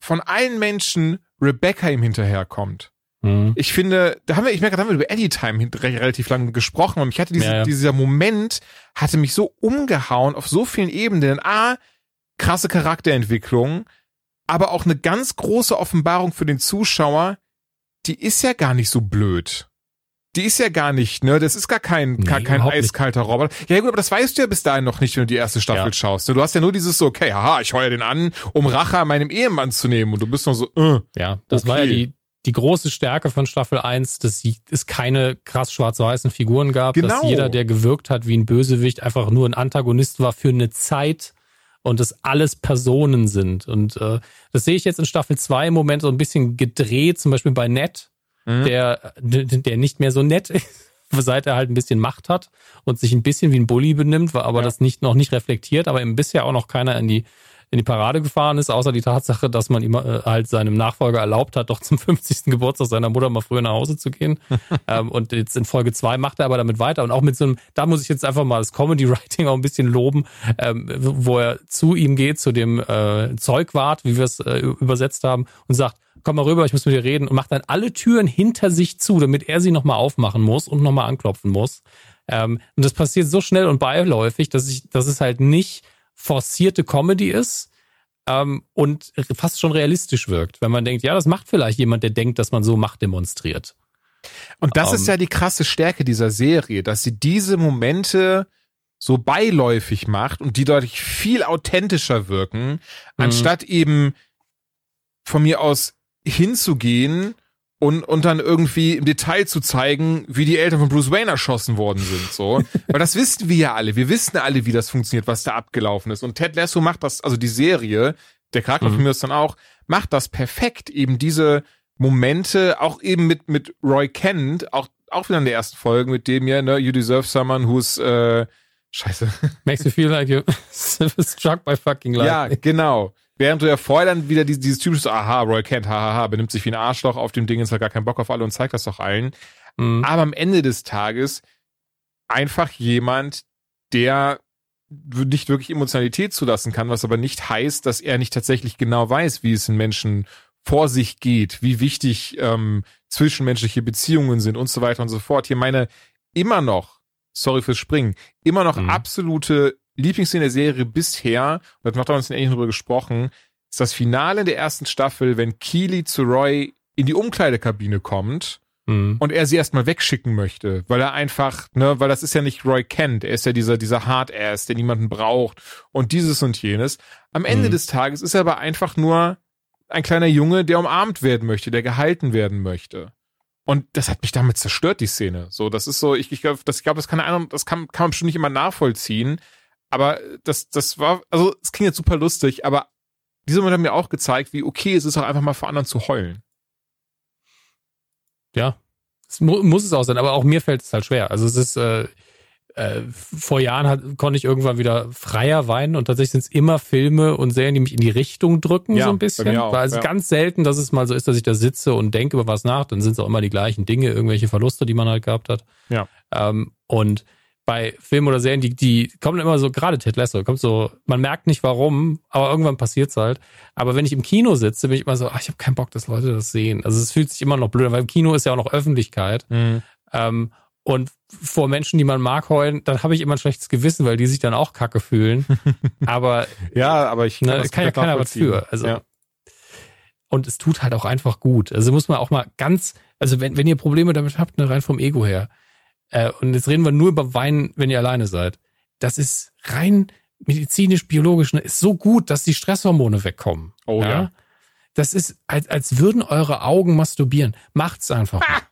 von allen Menschen Rebecca ihm hinterherkommt. Mhm. Ich finde, da haben wir, ich merke, da haben wir über Anytime relativ lange gesprochen und mich hatte diese, ja, ja. dieser Moment, hatte mich so umgehauen auf so vielen Ebenen. A, krasse Charakterentwicklung, aber auch eine ganz große Offenbarung für den Zuschauer, die ist ja gar nicht so blöd. Die ist ja gar nicht, ne? Das ist gar kein, nee, gar kein eiskalter nicht. Roboter. Ja gut, aber das weißt du ja bis dahin noch nicht, wenn du die erste Staffel ja. schaust. Du hast ja nur dieses so, okay, haha, ich heuer den an, um Rache an meinem Ehemann zu nehmen. Und du bist noch so, äh, Ja, das okay. war ja die, die große Stärke von Staffel 1, dass es keine krass schwarz-weißen Figuren gab, genau. dass jeder, der gewirkt hat wie ein Bösewicht, einfach nur ein Antagonist war für eine Zeit und dass alles Personen sind. Und äh, das sehe ich jetzt in Staffel 2 im Moment so ein bisschen gedreht, zum Beispiel bei Ned, mhm. der, der nicht mehr so nett ist, (laughs) seit er halt ein bisschen Macht hat und sich ein bisschen wie ein Bully benimmt, aber ja. das nicht noch nicht reflektiert, aber ihm bisher auch noch keiner in die in die Parade gefahren ist, außer die Tatsache, dass man ihm äh, halt seinem Nachfolger erlaubt hat, doch zum (laughs) 50. Geburtstag seiner Mutter mal früher nach Hause zu gehen. (laughs) ähm, und jetzt in Folge zwei macht er aber damit weiter und auch mit so einem, da muss ich jetzt einfach mal das Comedy Writing auch ein bisschen loben, ähm, wo er zu ihm geht, zu dem äh, Zeugwart, wie wir es äh, übersetzt haben, und sagt, komm mal rüber, ich muss mit dir reden und macht dann alle Türen hinter sich zu, damit er sie nochmal aufmachen muss und nochmal anklopfen muss. Ähm, und das passiert so schnell und beiläufig, dass ich, dass es halt nicht forcierte Comedy ist ähm, und fast schon realistisch wirkt, wenn man denkt, ja, das macht vielleicht jemand, der denkt, dass man so Macht demonstriert. Und das um, ist ähm, ja die krasse Stärke dieser Serie, dass sie diese Momente so beiläufig macht und die deutlich viel authentischer wirken, mhm. anstatt eben von mir aus hinzugehen und, und dann irgendwie im Detail zu zeigen, wie die Eltern von Bruce Wayne erschossen worden sind, so. (laughs) Weil das wissen wir ja alle. Wir wissen alle, wie das funktioniert, was da abgelaufen ist. Und Ted Lasso macht das, also die Serie, der Charakter mhm. von mir ist dann auch, macht das perfekt, eben diese Momente, auch eben mit, mit Roy Kent, auch, auch wieder in der ersten Folge, mit dem ja, ne, you deserve someone who's, äh, scheiße. Makes you feel like you (laughs) (laughs) struck by fucking lightning. Ja, genau. Während du ja vorher dann wieder dieses, dieses typische, aha, Roy Kent, hahaha, benimmt sich wie ein Arschloch auf dem Ding, ist hat gar keinen Bock auf alle und zeigt das doch allen. Mhm. Aber am Ende des Tages einfach jemand, der nicht wirklich Emotionalität zulassen kann, was aber nicht heißt, dass er nicht tatsächlich genau weiß, wie es den Menschen vor sich geht, wie wichtig ähm, zwischenmenschliche Beziehungen sind und so weiter und so fort. Hier meine immer noch, sorry fürs Springen, immer noch mhm. absolute Lieblingsszene der Serie bisher, und da haben wir uns ähnlich drüber gesprochen, ist das Finale in der ersten Staffel, wenn Keely zu Roy in die Umkleidekabine kommt mhm. und er sie erstmal wegschicken möchte, weil er einfach, ne, weil das ist ja nicht Roy Kent, er ist ja dieser, dieser Hard-Ass, der niemanden braucht und dieses und jenes. Am Ende mhm. des Tages ist er aber einfach nur ein kleiner Junge, der umarmt werden möchte, der gehalten werden möchte. Und das hat mich damit zerstört, die Szene. So, das ist so, ich, ich glaube, das, ich glaube, das kann einer, das kann, kann man bestimmt nicht immer nachvollziehen. Aber das, das war, also, es klingt jetzt super lustig, aber dieser Moment hat mir auch gezeigt, wie okay es ist, auch einfach mal vor anderen zu heulen. Ja, es mu muss es auch sein, aber auch mir fällt es halt schwer. Also es ist, äh, äh, vor Jahren hat, konnte ich irgendwann wieder freier weinen und tatsächlich sind es immer Filme und Serien, die mich in die Richtung drücken, ja, so ein bisschen. Auch, Weil es ja. ganz selten, dass es mal so ist, dass ich da sitze und denke über was nach, dann sind es auch immer die gleichen Dinge, irgendwelche Verluste, die man halt gehabt hat. Ja. Ähm, und bei Filmen oder Serien, die, die kommen immer so, gerade Ted Lasso, kommt so, man merkt nicht warum, aber irgendwann passiert's halt. Aber wenn ich im Kino sitze, bin ich immer so, ach, ich habe keinen Bock, dass Leute das sehen. Also es fühlt sich immer noch blöd, weil im Kino ist ja auch noch Öffentlichkeit. Mhm. Ähm, und vor Menschen, die man mag heulen, dann habe ich immer ein schlechtes Gewissen, weil die sich dann auch kacke fühlen. (laughs) Aber ja, aber ich kann, ne, kann ja keiner was für. Also ja. und es tut halt auch einfach gut. Also muss man auch mal ganz, also wenn wenn ihr Probleme damit habt, ne, rein vom Ego her, äh, und jetzt reden wir nur über Wein, wenn ihr alleine seid. Das ist rein medizinisch, biologisch, ne, ist so gut, dass die Stresshormone wegkommen. Oh ja. ja. Das ist, als, als würden eure Augen masturbieren. Macht's einfach. Ah!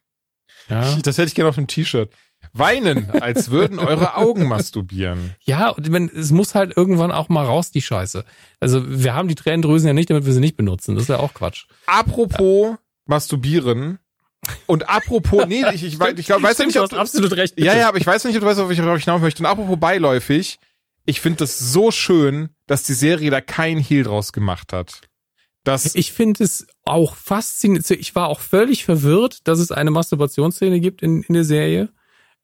Ja. Das hätte ich gerne auf dem T-Shirt. Weinen, als würden eure Augen masturbieren. Ja, und wenn, es muss halt irgendwann auch mal raus, die Scheiße. Also wir haben die Tränendrüsen ja nicht, damit wir sie nicht benutzen. Das ist ja auch Quatsch. Apropos ja. masturbieren, und apropos, nee, ich, ich, ich, ich glaub, weiß Stimmt, nicht, ob du hast absolut recht. Bitte. Ja, ja, aber ich weiß nicht, ob du weißt, ob ich darauf hinaus möchte. Und apropos beiläufig, ich finde das so schön, dass die Serie da kein Heal draus gemacht hat. Das ich finde es auch faszinierend. Ich war auch völlig verwirrt, dass es eine Masturbationsszene gibt in, in der Serie.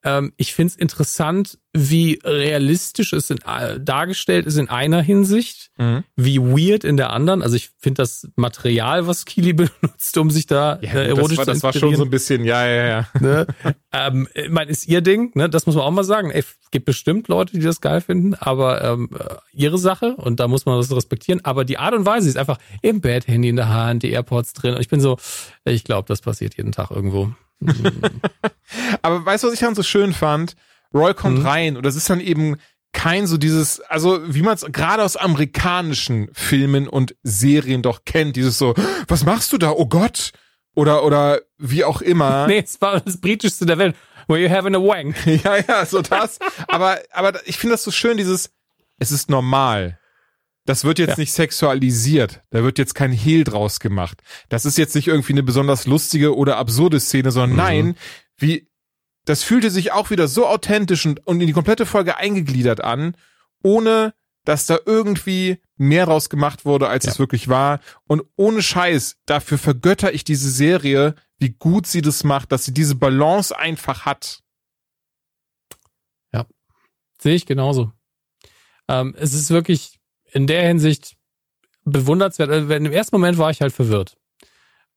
Ähm, ich finde es interessant, wie realistisch es in, äh, dargestellt ist in einer Hinsicht, mhm. wie weird in der anderen. Also ich finde das Material, was Kili (laughs) benutzt, um sich da ja, äh, erotisch das war, das war schon so ein bisschen, ja, ja, ja. Ne? ähm, ich meine, ist ihr Ding, ne? das muss man auch mal sagen. Ey, gibt bestimmt Leute, die das geil finden, aber ähm, äh, ihre Sache und da muss man das respektieren. Aber die Art und Weise ist einfach im Bett, Handy in der Hand, die AirPods drin. Und ich bin so, ich glaube, das passiert jeden Tag irgendwo. (laughs) Aber weißt du, was ich dann so schön fand? Roy kommt mhm. rein und das ist dann eben kein so dieses, also wie man es gerade aus amerikanischen Filmen und Serien doch kennt, dieses so, was machst du da? Oh Gott! Oder, oder wie auch immer. (laughs) nee, es war das britischste der Welt. Were you having a wank? (laughs) ja, ja, so das. aber, aber ich finde das so schön, dieses, es ist normal. Das wird jetzt ja. nicht sexualisiert. Da wird jetzt kein Hehl draus gemacht. Das ist jetzt nicht irgendwie eine besonders lustige oder absurde Szene, sondern mhm. nein, wie, das fühlte sich auch wieder so authentisch und, und in die komplette Folge eingegliedert an, ohne dass da irgendwie mehr raus gemacht wurde, als ja. es wirklich war. Und ohne Scheiß, dafür vergötter ich diese Serie, wie gut sie das macht, dass sie diese Balance einfach hat. Ja, sehe ich genauso. Ähm, es ist wirklich in der Hinsicht bewundernswert. Also Im ersten Moment war ich halt verwirrt.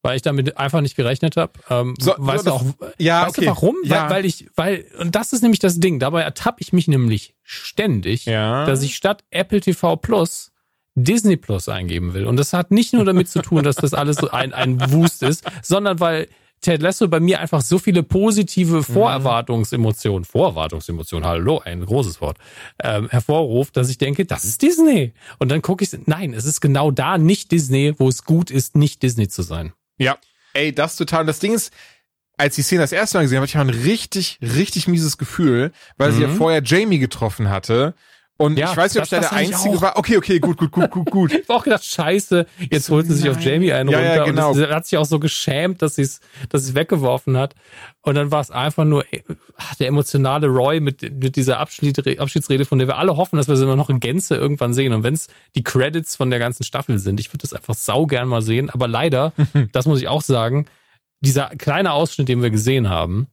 Weil ich damit einfach nicht gerechnet habe. Ähm, so, weißt so, du auch, ja, weißt okay. du warum? Ja. Weil, weil ich, weil, und das ist nämlich das Ding, dabei ertappe ich mich nämlich ständig, ja. dass ich statt Apple TV Plus Disney Plus eingeben will. Und das hat nicht nur damit zu tun, dass das alles so ein, ein Wust ist, sondern weil Ted Lasso bei mir einfach so viele positive mhm. Vorerwartungsemotionen, Vorerwartungsemotionen, hallo, ein großes Wort, ähm, hervorruft, dass ich denke, das ist Disney. Und dann gucke ich, nein, es ist genau da nicht Disney, wo es gut ist, nicht Disney zu sein. Ja, ey, das total. Und das Ding ist, als ich die Szene das erste Mal gesehen habe, hatte ich ein richtig, richtig mieses Gefühl, weil mhm. sie ja mhm. vorher Jamie getroffen hatte und ja, ich weiß nicht, ob da der Einzige war. Okay, okay, gut, gut, gut, gut, gut. (laughs) ich hab auch gedacht, scheiße, jetzt holt sie sich auf Jamie einen ja, runter. Ja, genau. Und sie hat sich auch so geschämt, dass sie es dass es weggeworfen hat. Und dann war es einfach nur ach, der emotionale Roy mit, mit dieser Abschiedsrede, von der wir alle hoffen, dass wir sie noch in Gänze irgendwann sehen. Und wenn es die Credits von der ganzen Staffel sind, ich würde das einfach sau gern mal sehen. Aber leider, (laughs) das muss ich auch sagen, dieser kleine Ausschnitt, den wir gesehen haben,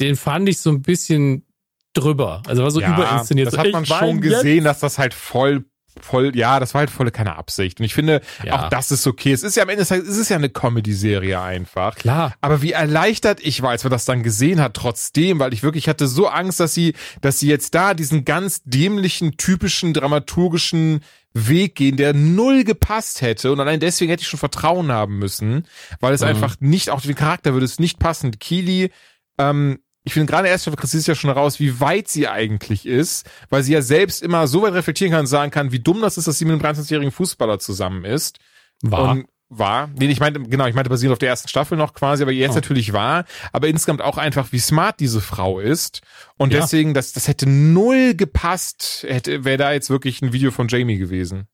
den fand ich so ein bisschen drüber. Also war so ja, überinszeniert. Das hat man schon gesehen, dass das halt voll voll, ja, das war halt volle keine Absicht. Und ich finde, Ja. auch das ist okay. Es ist ja am Ende des Tages, es ist ja eine Comedy-Serie einfach. Klar. Aber wie erleichtert ich war, als wir das dann gesehen hat, trotzdem, weil ich wirklich hatte so Angst, dass sie, dass sie jetzt da diesen ganz dämlichen, typischen, dramaturgischen Weg gehen, der null gepasst hätte. Und allein deswegen hätte ich schon Vertrauen haben müssen, weil es Mhm. einfach nicht, auch den Charakter würde es nicht passen. Kili, ähm, ich finde gerade erst ist ja schon raus, wie weit sie eigentlich ist, weil sie ja selbst immer so weit reflektieren kann und sagen kann, wie dumm das ist, dass sie mit einem 23-jährigen Fußballer zusammen ist. War. Und war. Nee, ich meinte, genau, ich meinte basierend auf der ersten Staffel noch quasi, aber jetzt Oh. natürlich war. Aber insgesamt auch einfach, wie smart diese Frau ist. Und Ja. deswegen, das, das hätte null gepasst, hätte, wäre da jetzt wirklich ein Video von Jamie gewesen.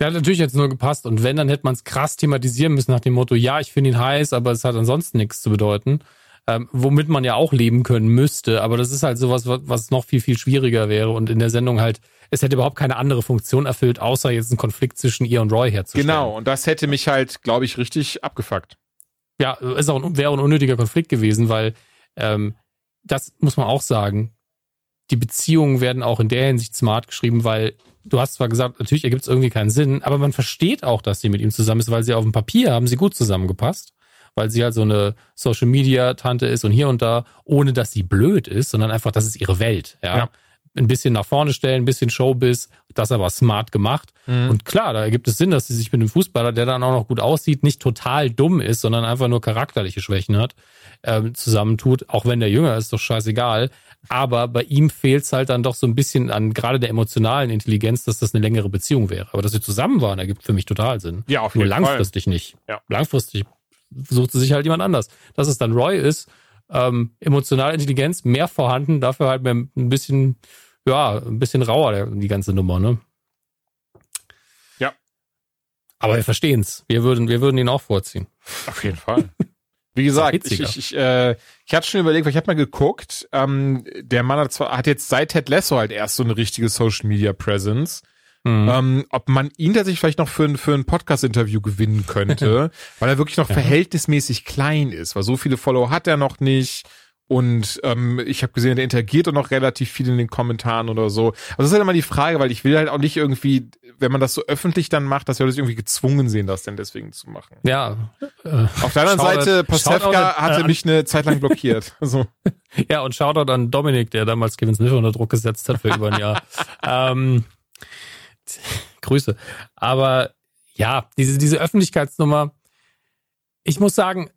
Der hat natürlich jetzt nur gepasst und wenn, dann hätte man es krass thematisieren müssen nach dem Motto, ja, ich finde ihn heiß, aber es hat ansonsten nichts zu bedeuten. Ähm, womit man ja auch leben können müsste, aber das ist halt sowas, was, was noch viel, viel schwieriger wäre und in der Sendung halt, es hätte überhaupt keine andere Funktion erfüllt, außer jetzt einen Konflikt zwischen ihr und Roy herzustellen. Genau, und das hätte mich halt, glaube ich, richtig abgefuckt. Ja, ist auch ein, wäre ein unnötiger Konflikt gewesen, weil ähm, das muss man auch sagen. Die Beziehungen werden auch in der Hinsicht smart geschrieben, weil du hast zwar gesagt, natürlich ergibt es irgendwie keinen Sinn, aber man versteht auch, dass sie mit ihm zusammen ist, weil sie auf dem Papier haben sie gut zusammengepasst, weil sie halt so eine Social Media Tante ist und hier und da, ohne dass sie blöd ist, sondern einfach, das ist ihre Welt. Ja. Ja. Ein bisschen nach vorne stellen, ein bisschen Showbiz, das aber smart gemacht. Und klar, da ergibt es Sinn, dass sie sich mit einem Fußballer, der dann auch noch gut aussieht, nicht total dumm ist, sondern einfach nur charakterliche Schwächen hat, ähm, zusammentut. Auch wenn der jünger ist, doch scheißegal. Aber bei ihm fehlt es halt dann doch so ein bisschen an gerade der emotionalen Intelligenz, dass das eine längere Beziehung wäre. Aber dass sie zusammen waren, ergibt für mich total Sinn. Ja, auf Nur jeden Fall. langfristig nicht. Ja. Langfristig sucht sie sich halt jemand anders. Dass es dann Roy ist, ähm, emotionale Intelligenz mehr vorhanden, dafür halt mehr ein bisschen, ja, ein bisschen rauer, die ganze Nummer, ne? Ja. Aber wir verstehen's. Wir würden, wir würden ihn auch vorziehen. Auf jeden Fall. Wie gesagt, ich, ich, ich, äh, ich hatte schon überlegt, weil ich habe mal geguckt, ähm, der Mann hat, zwar, hat jetzt seit Ted Lasso halt erst so eine richtige Social Media Presence. Mhm. ähm, ob man ihn tatsächlich vielleicht noch für ein, für ein Podcast-Interview gewinnen könnte, (laughs) weil er wirklich noch Ja. verhältnismäßig klein ist, weil so viele Follower hat er noch nicht. Und ähm, ich habe gesehen, der interagiert auch noch relativ viel in den Kommentaren oder so. Also das ist halt immer die Frage, weil ich will halt auch nicht irgendwie, wenn man das so öffentlich dann macht, dass wir das irgendwie gezwungen sehen, das denn deswegen zu machen. Ja. Äh, Auf der anderen Seite, Pasewka hatte an- mich eine Zeit lang blockiert. (laughs) Also, Ja, und Shoutout an Dominik, der damals Kevin Smith unter Druck gesetzt hat für über ein Jahr. (laughs) ähm, (laughs) Grüße. Aber ja, diese, diese Öffentlichkeitsnummer, ich muss sagen,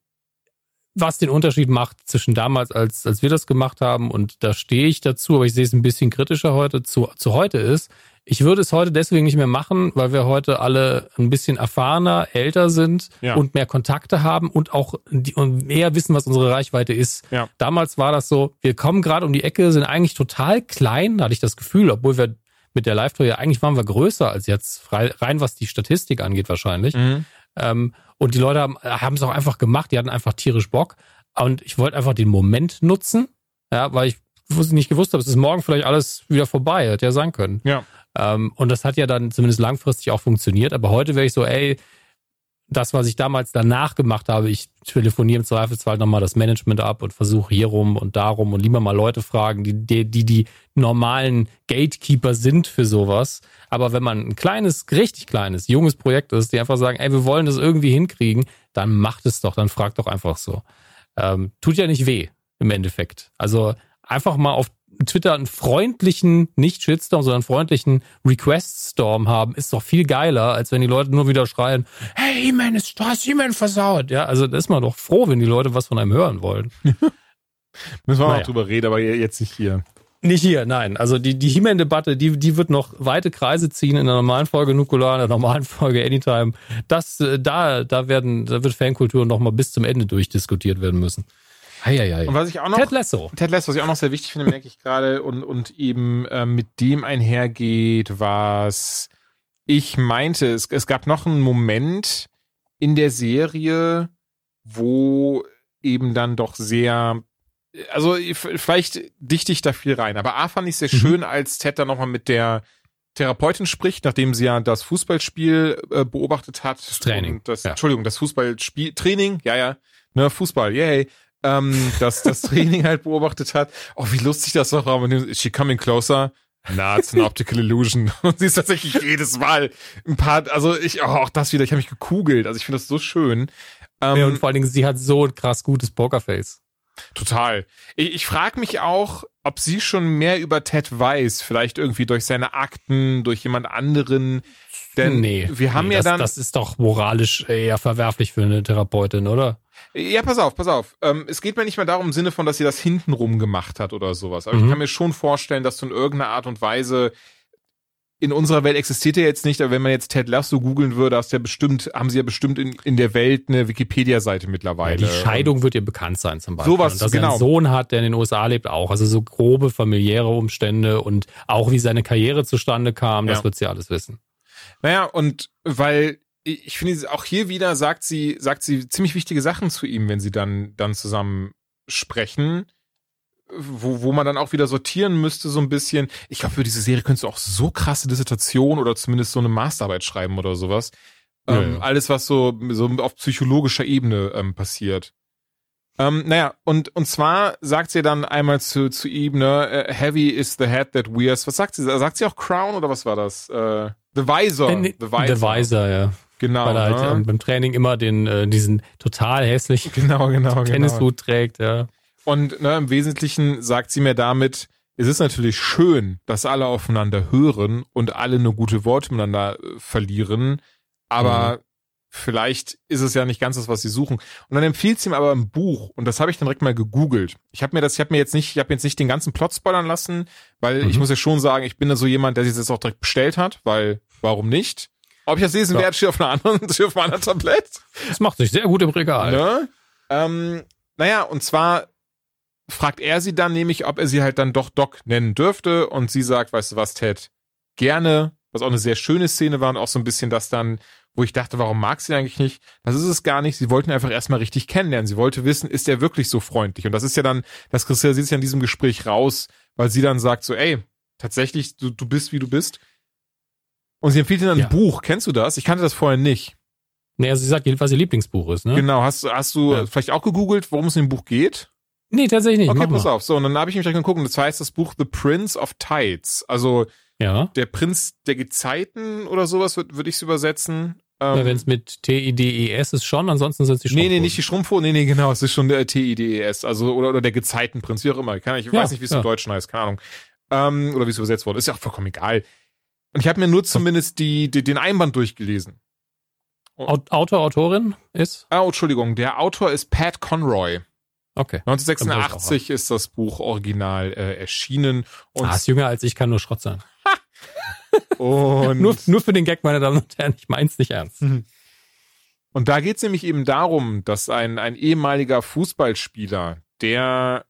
was den Unterschied macht zwischen damals, als, als wir das gemacht haben, und da stehe ich dazu, aber ich sehe es ein bisschen kritischer heute, zu, zu heute ist, ich würde es heute deswegen nicht mehr machen, weil wir heute alle ein bisschen erfahrener, älter sind Ja. und mehr Kontakte haben und auch die, und mehr wissen, was unsere Reichweite ist. Ja. Damals war das so, wir kommen gerade um die Ecke, sind eigentlich total klein, hatte ich das Gefühl, obwohl wir mit der Live-Tour ja eigentlich waren wir größer als jetzt, rein was die Statistik angeht wahrscheinlich. Ähm, und die Leute haben haben es auch einfach gemacht, die hatten einfach tierisch Bock. Und ich wollte einfach den Moment nutzen, ja, weil ich nicht gewusst habe, es ist morgen vielleicht alles wieder vorbei, hätte ja sein können. ja. Ähm, und das hat ja dann zumindest langfristig auch funktioniert. Aber heute wäre ich so, ey, das, was ich damals danach gemacht habe, ich telefoniere im Zweifelsfall nochmal das Management ab und versuche hier rum und darum und lieber mal Leute fragen, die, die, die die normalen Gatekeeper sind für sowas. Aber wenn man ein kleines, richtig kleines, junges Projekt ist, die einfach sagen, ey, wir wollen das irgendwie hinkriegen, dann macht es doch, dann fragt doch einfach so. Ähm, tut ja nicht weh im Endeffekt. Also einfach mal auf Twitter einen freundlichen, nicht Shitstorm, sondern einen freundlichen Request-Storm haben, ist doch viel geiler, als wenn die Leute nur wieder schreien, hey, E-Man, ist, du hast E-Man versaut. Ja, also da ist man doch froh, wenn die Leute was von einem hören wollen. (laughs) Müssen wir Naja. noch drüber reden, aber jetzt nicht hier. Nicht hier, nein. Also die, die He-Man-Debatte, die, die wird noch weite Kreise ziehen in der normalen Folge Nukular, in der normalen Folge Anytime. Das, äh, da, da werden, da wird Fankultur noch mal bis zum Ende durchdiskutiert werden müssen. Heieiei. Und was ich auch noch Ted Lasso. Ted Lasso, was ich auch noch sehr wichtig finde, merke ich gerade, und, und eben ähm, mit dem einhergeht, was ich meinte. Es, es gab noch einen Moment in der Serie, wo eben dann doch sehr, also vielleicht dichte ich da viel rein, aber A fand ich sehr Mhm. schön, als Ted dann nochmal mit der Therapeutin spricht, nachdem sie ja das Fußballspiel äh, beobachtet hat. Das Training, das, ja. Entschuldigung, das Fußballspiel, Training, ja, ja, ne, Fußball, yay. Ähm, das, das Training halt beobachtet hat. Oh, wie lustig das doch war. she coming closer? Na, it's an optical illusion. (laughs) Und sie ist tatsächlich jedes Mal ein paar, also ich, oh, auch das wieder, ich habe mich gekugelt. Also ich finde das so schön. Ähm, ja, und vor allen Dingen, sie hat so ein krass gutes Pokerface. Total. Ich, ich frage mich auch, ob sie schon mehr über Ted weiß, vielleicht irgendwie durch seine Akten, durch jemand anderen. Denn nee, wir haben nee, ja das, dann. Das ist doch moralisch eher verwerflich für eine Therapeutin, oder? Ja, pass auf, pass auf. Ähm, es geht mir nicht mehr darum im Sinne von, dass sie das hintenrum gemacht hat oder sowas. Aber mhm. ich kann mir schon vorstellen, dass du in irgendeiner Art und Weise in unserer Welt existiert er jetzt nicht, aber wenn man jetzt Ted Lasso googeln würde, hast ja bestimmt, haben sie ja bestimmt in, in der Welt eine Wikipedia-Seite mittlerweile. Ja, die Scheidung wird ihr bekannt sein zum Beispiel. Sowas, und dass genau. er einen Sohn hat, der in den USA lebt, auch. Also so grobe familiäre Umstände und auch wie seine Karriere zustande kam, ja. das wird sie alles wissen. Naja, und weil ich finde, auch hier wieder sagt sie, sagt sie ziemlich wichtige Sachen zu ihm, wenn sie dann, dann zusammen sprechen wo, wo man dann auch wieder sortieren müsste, so ein bisschen. Ich glaube, für diese Serie könntest du auch so krasse Dissertation oder zumindest so eine Masterarbeit schreiben oder sowas. Ja, ähm, ja. Alles, was so, so auf psychologischer Ebene ähm, passiert. Ähm, naja, und, und zwar sagt sie dann einmal zu, zu ihm, ne, uh, heavy is the head that wears. Was sagt sie? Sagt sie auch Crown oder was war das? Uh, the Visor. Äh, the Visor. The Visor, ja. Genau. Weil er halt ne? ähm, beim Training immer den, äh, diesen total hässlichen (laughs) genau, genau. Tennishut genau. trägt, ja. Und ne, im Wesentlichen sagt sie mir damit, es ist natürlich schön, dass alle aufeinander hören und alle nur gute Worte miteinander äh, verlieren, aber mhm. vielleicht ist es ja nicht ganz das, was sie suchen. Und dann empfiehlt sie mir aber ein Buch und das habe ich dann direkt mal gegoogelt. Ich habe mir das, ich habe mir jetzt nicht, ich habe jetzt nicht den ganzen Plot spoilern lassen, weil mhm. ich muss ja schon sagen, ich bin da so jemand, der sich das jetzt auch direkt bestellt hat, weil warum nicht? Ob ich das lesen ja. werde, steht auf einer anderen, (laughs) steht auf einem Tablett. Das macht sich sehr gut im Regal. Ne? Ähm, naja, und zwar fragt er sie dann nämlich, ob er sie halt dann doch Doc nennen dürfte und sie sagt, weißt du was, Ted, gerne, was auch eine sehr schöne Szene war und auch so ein bisschen das dann, wo ich dachte, warum mag sie eigentlich nicht? Das ist es gar nicht. Sie wollten einfach erstmal richtig kennenlernen. Sie wollte wissen, ist er wirklich so freundlich? Und das ist ja dann, das kristallisiert sich ja in diesem Gespräch raus, weil sie dann sagt so, ey, tatsächlich, du, du bist, wie du bist. Und sie empfiehlt ihm dann ja. ein Buch. Kennst du das? Ich kannte das vorher nicht. Naja, sie sagt jedenfalls, ihr Lieblingsbuch ist, ne? Genau. Hast, hast du ja. vielleicht auch gegoogelt, worum es in dem Buch geht? Nee, tatsächlich nicht. Okay, pass auf. So, und dann habe ich mich gleich geguckt. Das heißt das Buch The Prince of Tides. Also ja. der Prinz der Gezeiten oder sowas würde würd ich es übersetzen. Ähm, Wenn es mit T-I-D-E-S ist schon, ansonsten sind sie Schrumpfhosen. Nee, nee, nicht die Schrumpfhosen. Nee, nee, genau. Es ist schon der T-I-D-E-S. Also, oder, oder der Gezeitenprinz, wie auch immer. Ich, kann, ich ja, weiß nicht, wie es ja. im Deutschen heißt. Keine Ahnung. Ähm, oder wie es übersetzt wurde. Ist ja auch vollkommen egal. Und ich habe mir nur zumindest die, die, den Einband durchgelesen. Autor, Autorin ist? Ah, Entschuldigung. Der Autor ist Pat Conroy. Okay. 1986 ist das Buch original äh, erschienen. Und ah, ist jünger als ich, kann nur Schrott sein. (laughs) und nur, nur für den Gag, meine Damen und Herren, ich mein's nicht ernst. Mhm. Und da geht's nämlich eben darum, dass ein, ein ehemaliger Fußballspieler, der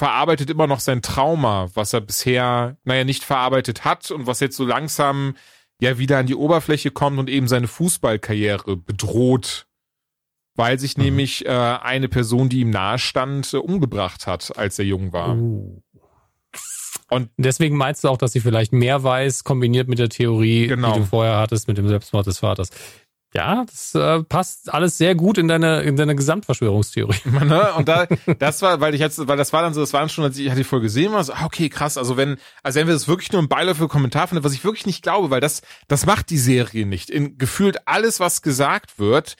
verarbeitet immer noch sein Trauma, was er bisher, naja, nicht verarbeitet hat und was jetzt so langsam ja wieder an die Oberfläche kommt und eben seine Fußballkarriere bedroht weil sich mhm. nämlich äh, eine Person, die ihm nahe stand, äh, umgebracht hat, als er jung war. Uh. Und deswegen meinst du auch, dass sie vielleicht mehr weiß, kombiniert mit der Theorie, genau. die du vorher hattest, mit dem Selbstmord des Vaters. Ja, das äh, passt alles sehr gut in deine in deine Gesamtverschwörungstheorie. (laughs) Ne? Und da das war, weil ich jetzt, weil das war dann so, das waren schon, als ich hatte die Folge gesehen war, so, ah, okay, krass. Also wenn, also wenn wir das wirklich nur ein Beiläufer Kommentar finden, was ich wirklich nicht glaube, weil das das macht die Serie nicht. In gefühlt alles, was gesagt wird,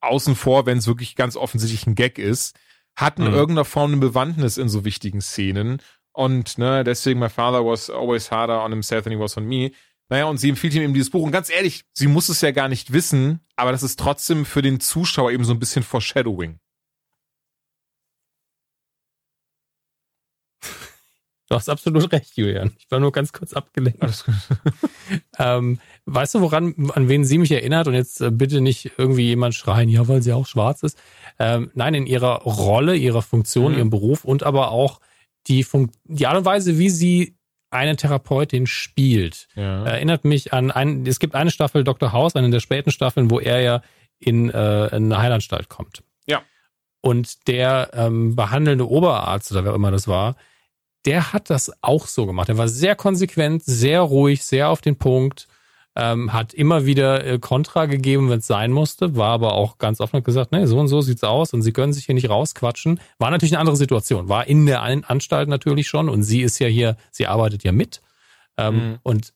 außen vor, wenn es wirklich ganz offensichtlich ein Gag ist, hatten mhm. irgendeiner Form eine Bewandtnis in so wichtigen Szenen. Und ne, deswegen, my father was always harder on himself than he was on me. Naja, und sie empfiehlt ihm eben dieses Buch. Und ganz ehrlich, sie muss es ja gar nicht wissen, aber das ist trotzdem für den Zuschauer eben so ein bisschen Foreshadowing. Du hast absolut recht, Julian. Ich war nur ganz kurz abgelenkt. (laughs) Ähm, weißt du, woran, an wen sie mich erinnert? Und jetzt äh, bitte nicht irgendwie jemand schreien, ja, weil sie auch schwarz ist. Ähm, nein, in ihrer Rolle, ihrer Funktion, mhm. ihrem Beruf und aber auch die, Fun die Art und Weise, wie sie eine Therapeutin spielt. Ja. Erinnert mich an ein, es gibt eine Staffel Dr. House, eine der späten Staffeln, wo er ja in, äh, in eine Heilanstalt kommt. Ja. Und der ähm, behandelnde Oberarzt oder wer immer das war, der hat das auch so gemacht. Er war sehr konsequent, sehr ruhig, sehr auf den Punkt. Ähm, hat immer wieder äh, Kontra gegeben, wenn es sein musste, war aber auch ganz offen und gesagt, ne, so und so sieht's aus und sie können sich hier nicht rausquatschen. War natürlich eine andere Situation, war in der Anstalt natürlich schon und sie ist ja hier, sie arbeitet ja mit. Ähm, mhm. Und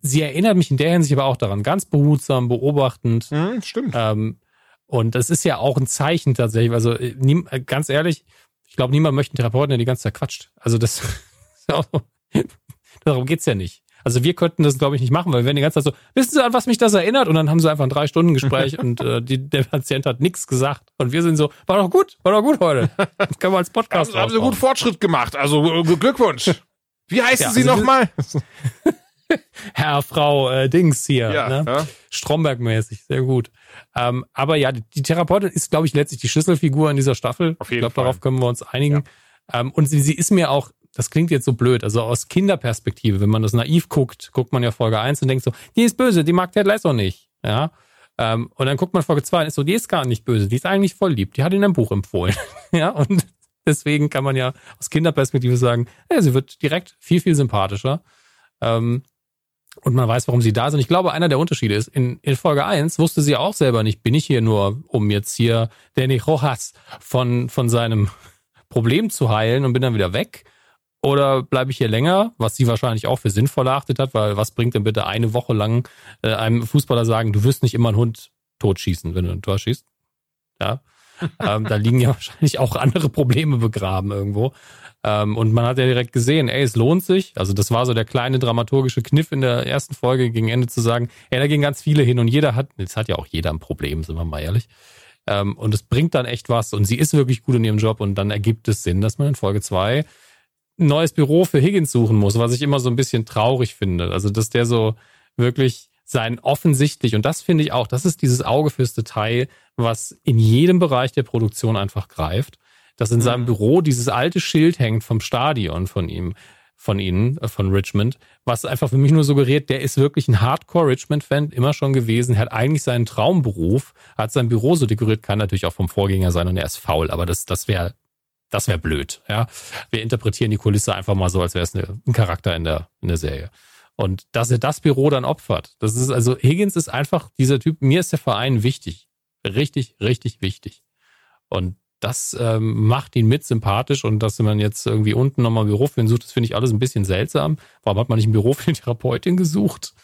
sie erinnert mich in der Hinsicht aber auch daran, ganz behutsam, beobachtend. Mhm, stimmt. Ähm, und das ist ja auch ein Zeichen tatsächlich. Also äh, nie, äh, ganz ehrlich, ich glaube, niemand möchte einen Therapeuten, der die ganze Zeit quatscht. Also das (laughs) darum geht's ja nicht. Also wir könnten das, glaube ich, nicht machen, weil wir werden die ganze Zeit so, wissen Sie, an was mich das erinnert? Und dann haben sie einfach ein Drei-Stunden-Gespräch (laughs) und äh, die, der Patient hat nichts gesagt. Und wir sind so, war doch gut, war doch gut heute. Das (laughs) können wir als Podcast Haben, haben Sie gut Fortschritt gemacht, also äh, Glückwunsch. Wie heißen ja, Sie also nochmal? (laughs) Herr, Frau äh, Dings hier, ja, ne? ja. Stromberg-mäßig, sehr gut. Ähm, aber ja, die, die Therapeutin ist, glaube ich, letztlich die Schlüsselfigur in dieser Staffel. Auf jeden ich glaube, darauf können wir uns einigen. Ja. Ähm, und sie, sie ist mir auch das klingt jetzt so blöd, also aus Kinderperspektive, wenn man das naiv guckt, guckt man ja Folge 1 und denkt so, die ist böse, die mag Ted Lasso nicht. Ja. Ähm, und dann guckt man Folge 2 und ist so, die ist gar nicht böse, die ist eigentlich voll lieb, die hat in einem Buch empfohlen. (laughs) ja, und deswegen kann man ja aus Kinderperspektive sagen, ja, sie wird direkt viel, viel sympathischer. Ähm, und man weiß, warum sie da sind. Ich glaube, einer der Unterschiede ist, in, in Folge 1 wusste sie auch selber nicht, bin ich hier nur, um jetzt hier Danny Rojas von, von seinem Problem zu heilen und bin dann wieder weg oder bleibe ich hier länger, was sie wahrscheinlich auch für sinnvoll erachtet hat, weil was bringt denn bitte eine Woche lang äh, einem Fußballer sagen, du wirst nicht immer einen Hund totschießen, wenn du ein Tor schießt? Ja. (laughs) ähm, da liegen ja wahrscheinlich auch andere Probleme begraben irgendwo. Ähm, und man hat ja direkt gesehen, ey, es lohnt sich. Also das war so der kleine dramaturgische Kniff in der ersten Folge gegen Ende zu sagen, ey, da gehen ganz viele hin und jeder hat, jetzt hat ja auch jeder ein Problem, sind wir mal ehrlich. Ähm, und es bringt dann echt was und sie ist wirklich gut in ihrem Job und dann ergibt es Sinn, dass man in Folge zwei neues Büro für Higgins suchen muss, was ich immer so ein bisschen traurig finde. Also, dass der so wirklich sein offensichtlich, und das finde ich auch, das ist dieses Auge fürs Detail, was in jedem Bereich der Produktion einfach greift, dass in mhm. seinem Büro dieses alte Schild hängt vom Stadion von ihm, von ihnen, äh, von Richmond, was einfach für mich nur suggeriert, der ist wirklich ein Hardcore-Richmond-Fan, immer schon gewesen, hat eigentlich seinen Traumberuf, hat sein Büro so dekoriert, kann natürlich auch vom Vorgänger sein und er ist faul, aber das, das wäre das wäre blöd. Ja, wir interpretieren die Kulisse einfach mal so, als wäre es ein Charakter in der in der Serie. Und dass er das Büro dann opfert, das ist also Higgins ist einfach dieser Typ. Mir ist der Verein wichtig, richtig, richtig wichtig. Und das ähm, macht ihn mit sympathisch und dass man jetzt irgendwie unten nochmal ein Büro für ihn sucht, das finde ich alles ein bisschen seltsam. Warum hat man nicht ein Büro für die Therapeutin gesucht?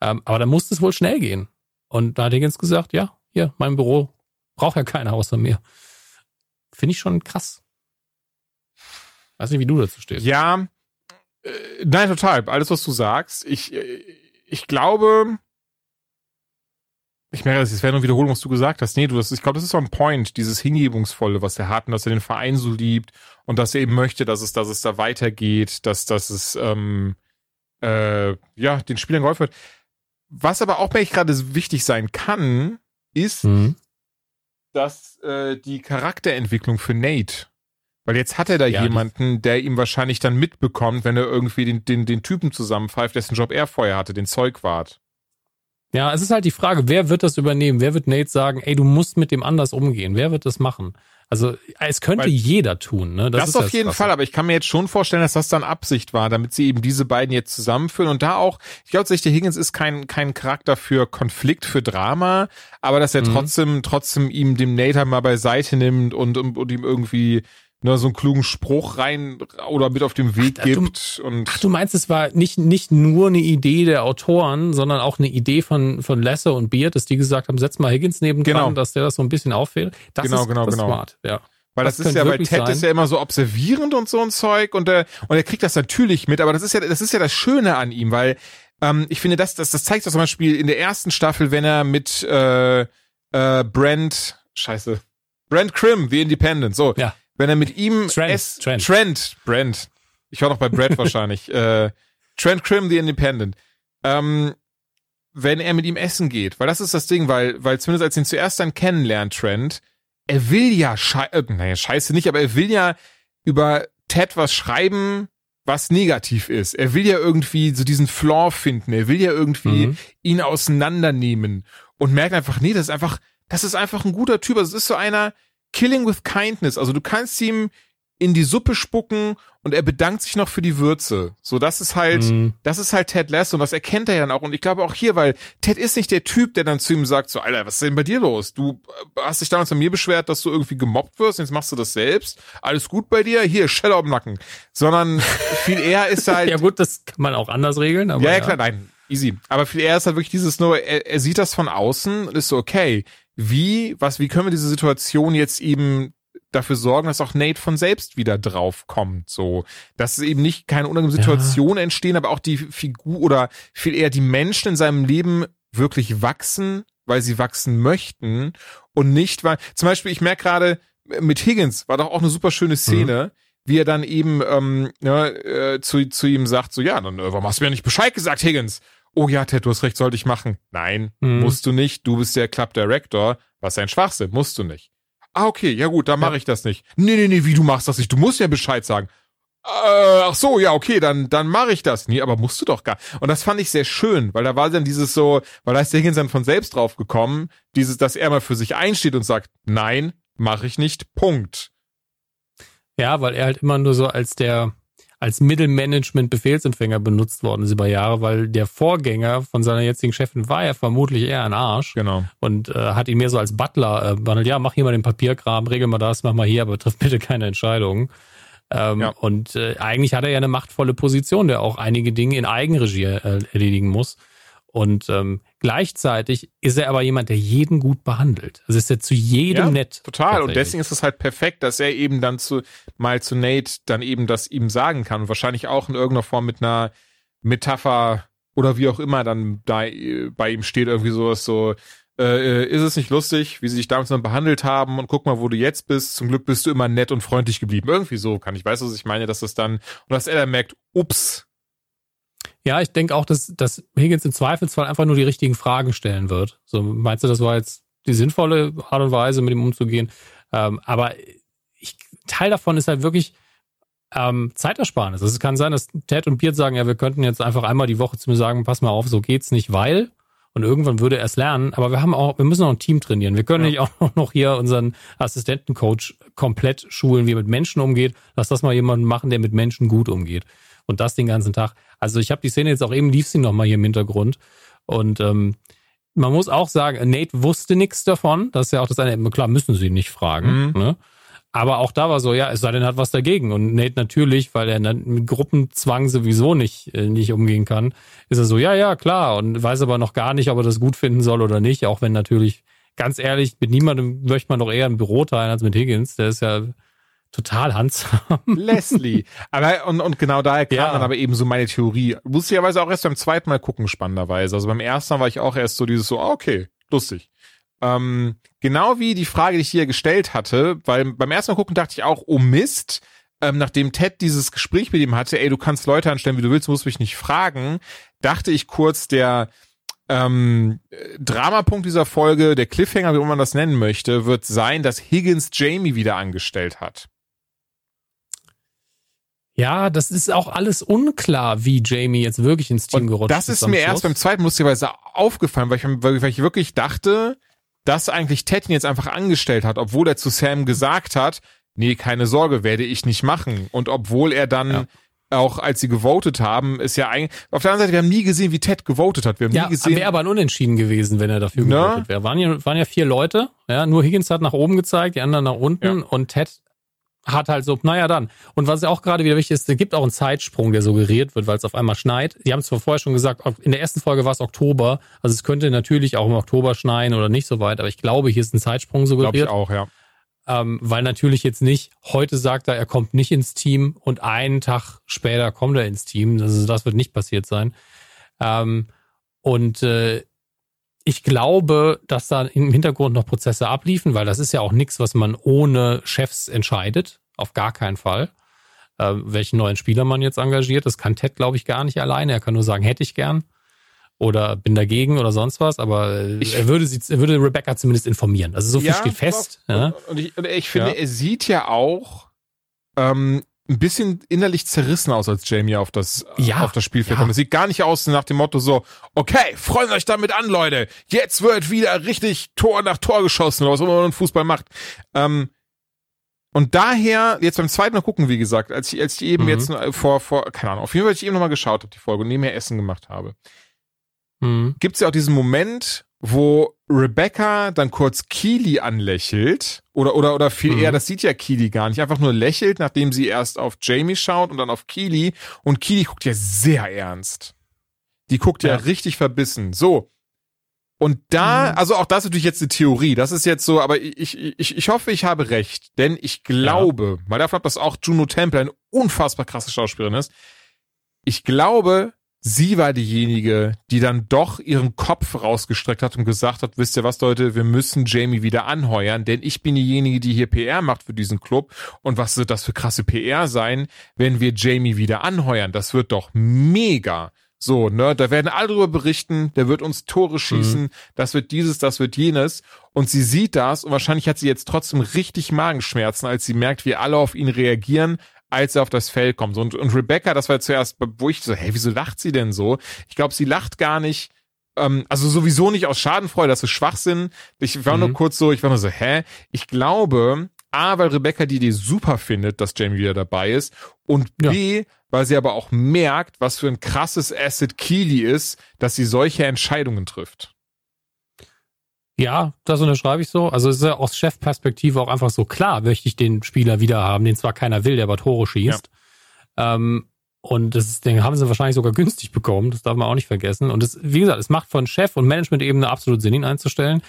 Ähm, aber da muss es wohl schnell gehen. Und da hat Higgins gesagt, ja, hier, mein Büro braucht ja keiner außer mir. Finde ich schon krass. Weiß nicht, wie du dazu stehst. Ja, äh, nein, total. Alles, was du sagst. Ich, äh, ich glaube, ich merke, das wäre nur Wiederholung, was du gesagt hast. Nee, du, das, ich glaube, das ist so ein Point, dieses Hingebungsvolle, was er hat und dass er den Verein so liebt und dass er eben möchte, dass es, dass es da weitergeht, dass, dass es, ähm, äh, ja, den Spielern geholfen wird. Was aber auch bei ich gerade wichtig sein kann, ist, mhm. dass äh, die Charakterentwicklung für Nate weil jetzt hat er da ja, jemanden, der ihm wahrscheinlich dann mitbekommt, wenn er irgendwie den, den, den Typen zusammenpfeift, dessen Job er vorher hatte, den Zeugwart. Ja, es ist halt die Frage, wer wird das übernehmen? Wer wird Nate sagen, ey, du musst mit dem anders umgehen? Wer wird das machen? Also es könnte Weil, jeder tun. Ne? Das, das auf jeden Fall, aber ich kann mir jetzt schon vorstellen, dass das dann Absicht war, damit sie eben diese beiden jetzt zusammenführen und da auch, ich glaube, der Higgins ist kein kein Charakter für Konflikt, für Drama, aber dass er mhm. trotzdem trotzdem ihm dem Nate mal beiseite nimmt und, und, und ihm irgendwie ne, so einen klugen Spruch rein oder mit auf dem Weg ach, gibt. Du, und ach, du meinst, es war nicht, nicht nur eine Idee der Autoren, sondern auch eine Idee von, von Lesse und Beard, dass die gesagt haben, setz mal Higgins neben genau. dass der das so ein bisschen auffällt. Das genau, ist, genau, das genau. smart, ja. Weil das, das ist ja, weil Ted sein. ist ja immer so observierend und so ein Zeug und er, und er kriegt das natürlich mit, aber das ist ja, das ist ja das Schöne an ihm, weil ähm, ich finde, das, das, das zeigt das zum Beispiel in der ersten Staffel, wenn er mit äh, äh, Brent, scheiße, Brent Krim, The Independent, so, ja wenn er mit ihm Trent, es, Trent. Trent, Brent, ich war noch bei Brad (laughs) wahrscheinlich, äh, Trent Krim, The Independent, ähm, wenn er mit ihm essen geht, weil das ist das Ding, weil, weil zumindest als ihn zuerst dann kennenlernt, Trent, er will ja, schei äh, naja, scheiße nicht, aber er will ja über Ted was schreiben, was negativ ist. Er will ja irgendwie so diesen Flaw finden. Er will ja irgendwie mhm. ihn auseinandernehmen und merkt einfach, nee, das ist einfach, das ist einfach ein guter Typ. Also es ist so einer, Killing with Kindness. Also du kannst ihm in die Suppe spucken und er bedankt sich noch für die Würze. So, das ist halt, mhm. das ist halt Ted Lasso und das erkennt er ja dann auch. Und ich glaube auch hier, weil Ted ist nicht der Typ, der dann zu ihm sagt, so, Alter, was ist denn bei dir los? Du äh, hast dich damals an mir beschwert, dass du irgendwie gemobbt wirst, jetzt machst du das selbst. Alles gut bei dir? Hier, Shell auf dem Nacken. Sondern (laughs) viel eher ist halt. ja gut, das kann man auch anders regeln, aber. Ja, ja, klar, nein. Easy. Aber viel eher ist halt wirklich dieses nur, er, er sieht das von außen und ist so, okay, wie, was, wie können wir diese Situation jetzt eben dafür sorgen, dass auch Nate von selbst wieder drauf kommt, so, dass es eben nicht keine unangenehme Situation ja. entstehen, aber auch die Figur oder viel eher die Menschen in seinem Leben wirklich wachsen, weil sie wachsen möchten und nicht, weil, zum Beispiel, ich merke gerade, mit Higgins war doch auch eine super schöne Szene, mhm. wie er dann eben ähm, ne, äh, zu, zu ihm sagt, so, ja, dann äh, warum hast du mir nicht Bescheid gesagt, Higgins? Oh ja, Ted, du hast recht, sollte ich machen. Nein, mhm. musst du nicht, du bist der Club Director, was ein Schwachsinn, musst du nicht. Ah, okay, ja gut, dann mache ich das nicht. Nee, nee, nee, wie du machst das nicht? Du musst ja Bescheid sagen. Äh, ach so, ja, okay, dann, dann mache ich das. Nee, aber musst du doch gar. Und das fand ich sehr schön, weil da war dann dieses so, weil da ist der Higgins dann von selbst drauf gekommen, dieses, dass er mal für sich einsteht und sagt, nein, mache ich nicht, Punkt. Ja, weil er halt immer nur so als der, als Mittelmanagement-Befehlsempfänger benutzt worden ist über Jahre, weil der Vorgänger von seiner jetzigen Chefin war ja vermutlich eher ein Arsch. Genau. Und äh, hat ihn mehr so als Butler äh, behandelt. Ja, mach hier mal den Papierkram, regel mal das, mach mal hier, aber (laughs) triff bitte keine Entscheidungen. Ähm, ja. Und äh, eigentlich hat er ja eine machtvolle Position, der auch einige Dinge in Eigenregie äh, erledigen muss. Und ähm, gleichzeitig ist er aber jemand, der jeden gut behandelt. Also ist er zu jedem ja, nett. Total. Und deswegen ist es halt perfekt, dass er eben dann zu mal zu Nate dann eben das ihm sagen kann. Und wahrscheinlich auch in irgendeiner Form mit einer Metapher oder wie auch immer dann da äh, bei ihm steht irgendwie sowas so, äh, ist es nicht lustig, wie sie dich damals dann behandelt haben und guck mal, wo du jetzt bist. Zum Glück bist du immer nett und freundlich geblieben. Irgendwie so kann ich weiß, was ich meine, dass das dann und dass er dann merkt, ups, ja, ich denke auch, dass, dass Higgins im Zweifelsfall einfach nur die richtigen Fragen stellen wird. So, meinst du, das war jetzt die sinnvolle Art und Weise, mit ihm umzugehen? Ähm, aber ich, Teil davon ist halt wirklich ähm, Zeitersparnis. Also es kann sein, dass Ted und Piet sagen, ja, wir könnten jetzt einfach einmal die Woche zu mir sagen, pass mal auf, so geht's nicht, weil und irgendwann würde er es lernen. Aber wir haben auch, wir müssen auch ein Team trainieren. Wir können ja. nicht auch (laughs) noch hier unseren Assistentencoach komplett schulen, wie er mit Menschen umgeht. Lass das mal jemanden machen, der mit Menschen gut umgeht. Und das den ganzen Tag. Also ich habe die Szene jetzt auch eben lief sie noch mal hier im Hintergrund und ähm, man muss auch sagen, Nate wusste nichts davon. Das ist ja auch das eine. Klar müssen sie nicht fragen. Mhm. Ne? Aber auch da war so, ja, es sei denn, hat was dagegen. Und Nate natürlich, weil er mit Gruppenzwang sowieso nicht, äh, nicht umgehen kann, ist er so, ja, ja, klar. Und weiß aber noch gar nicht, ob er das gut finden soll oder nicht. Auch wenn natürlich, ganz ehrlich, mit niemandem möchte man doch eher ein Büro teilen als mit Higgins. Der ist ja total handsam. Leslie. Aber, und, und genau daher kam ja. dann aber eben so meine Theorie. Lustigerweise auch erst beim zweiten Mal gucken, spannenderweise. Also beim ersten Mal war ich auch erst so dieses so, ah, okay, lustig. Ähm, genau wie die Frage, die ich hier gestellt hatte, weil beim ersten Mal gucken dachte ich auch, oh Mist, ähm, nachdem Ted dieses Gespräch mit ihm hatte, ey, du kannst Leute anstellen, wie du willst, musst mich nicht fragen, dachte ich kurz, der ähm, Dramapunkt dieser Folge, der Cliffhanger, wie man das nennen möchte, wird sein, dass Higgins Jamie wieder angestellt hat. Ja, das ist auch alles unklar, wie Jamie jetzt wirklich ins Team und gerutscht ist. Das ist mir Schluss. erst beim zweiten lustigerweise aufgefallen, weil ich, weil ich wirklich dachte, dass eigentlich Ted ihn jetzt einfach angestellt hat, obwohl er zu Sam gesagt hat, nee, keine Sorge, werde ich nicht machen. Und obwohl er dann ja. auch, als sie gewotet haben, ist ja eigentlich, auf der anderen Seite, wir haben nie gesehen, wie Ted gewotet hat. Wir haben ja, nie gesehen. wäre aber ein Unentschieden gewesen, wenn er dafür ne? gewotet wäre. Waren ja, waren ja vier Leute, ja, nur Higgins hat nach oben gezeigt, die anderen nach unten ja. und Ted hat halt so, naja dann. Und was auch gerade wieder wichtig ist, es gibt auch einen Zeitsprung, der suggeriert wird, weil es auf einmal schneit. Sie haben zwar vorher schon gesagt, in der ersten Folge war es Oktober, also es könnte natürlich auch im Oktober schneien oder nicht so weit, aber ich glaube, hier ist ein Zeitsprung suggeriert. Glaube ich auch, ja. Ähm, weil natürlich jetzt nicht, heute sagt er, er kommt nicht ins Team und einen Tag später kommt er ins Team. Also das wird nicht passiert sein. Ähm, und äh, ich glaube, dass da im Hintergrund noch Prozesse abliefen, weil das ist ja auch nichts, was man ohne Chefs entscheidet. Auf gar keinen Fall. Äh, welchen neuen Spieler man jetzt engagiert, das kann Ted, glaube ich, gar nicht alleine. Er kann nur sagen, hätte ich gern oder bin dagegen oder sonst was, aber äh, ich, er würde sie, er würde Rebecca zumindest informieren. Also so viel ja, steht fest. Ja. Und ich, ich finde, ja. er sieht ja auch, ähm, ein bisschen innerlich zerrissen aus, als Jamie auf das, ja, auf das Spielfeld ja. kommt. Es sieht gar nicht aus nach dem Motto so, okay, freut euch damit an, Leute. Jetzt wird wieder richtig Tor nach Tor geschossen oder was immer man Fußball macht. Ähm, Und daher, jetzt beim zweiten Mal gucken, wie gesagt, als ich, als ich eben mhm. jetzt vor, vor, keine Ahnung, auf jeden Fall, als ich eben nochmal geschaut habe, die Folge und nebenher Essen gemacht habe, mhm. gibt es ja auch diesen Moment, wo Rebecca dann kurz Keely anlächelt, oder, oder, oder viel mhm. eher, das sieht ja Keely gar nicht, einfach nur lächelt, nachdem sie erst auf Jamie schaut und dann auf Keely, und Keely guckt ja sehr ernst. Die guckt ja, ja richtig verbissen. So. Und da, mhm. also auch das ist natürlich jetzt eine Theorie, das ist jetzt so, aber ich, ich, ich hoffe, ich habe recht, denn ich glaube, ja. mal davon ab, dass auch Juno Temple eine unfassbar krasse Schauspielerin ist, ich glaube, sie war diejenige, die dann doch ihren Kopf rausgestreckt hat und gesagt hat, wisst ihr was, Leute, wir müssen Jamie wieder anheuern, denn ich bin diejenige, die hier PR macht für diesen Club. Und was wird das für krasse PR sein, wenn wir Jamie wieder anheuern? Das wird doch mega. So, ne, da werden alle drüber berichten, der wird uns Tore schießen, mhm. das wird dieses, das wird jenes. Und sie sieht das und wahrscheinlich hat sie jetzt trotzdem richtig Magenschmerzen, als sie merkt, wie alle auf ihn reagieren, als er auf das Feld kommt. Und, und Rebecca, das war zuerst, wo ich so, hey, wieso lacht sie denn so? Ich glaube, sie lacht gar nicht, ähm, also sowieso nicht aus Schadenfreude, das ist Schwachsinn. Ich war mhm. nur kurz so, ich war nur so, hä? Ich glaube, A, weil Rebecca die Idee super findet, dass Jamie wieder dabei ist und B, ja weil sie aber auch merkt, was für ein krasses Asset Keely ist, dass sie solche Entscheidungen trifft. Ja, das unterschreibe ich so. Also es ist ja aus Chefperspektive auch einfach so klar, möchte ich den Spieler wieder haben, den zwar keiner will, der aber Tore schießt. Ja. Ähm, und das ist, den haben sie wahrscheinlich sogar günstig bekommen, das darf man auch nicht vergessen. Und es, wie gesagt, es macht von Chef und Management-Ebene absolut Sinn, ihn einzustellen.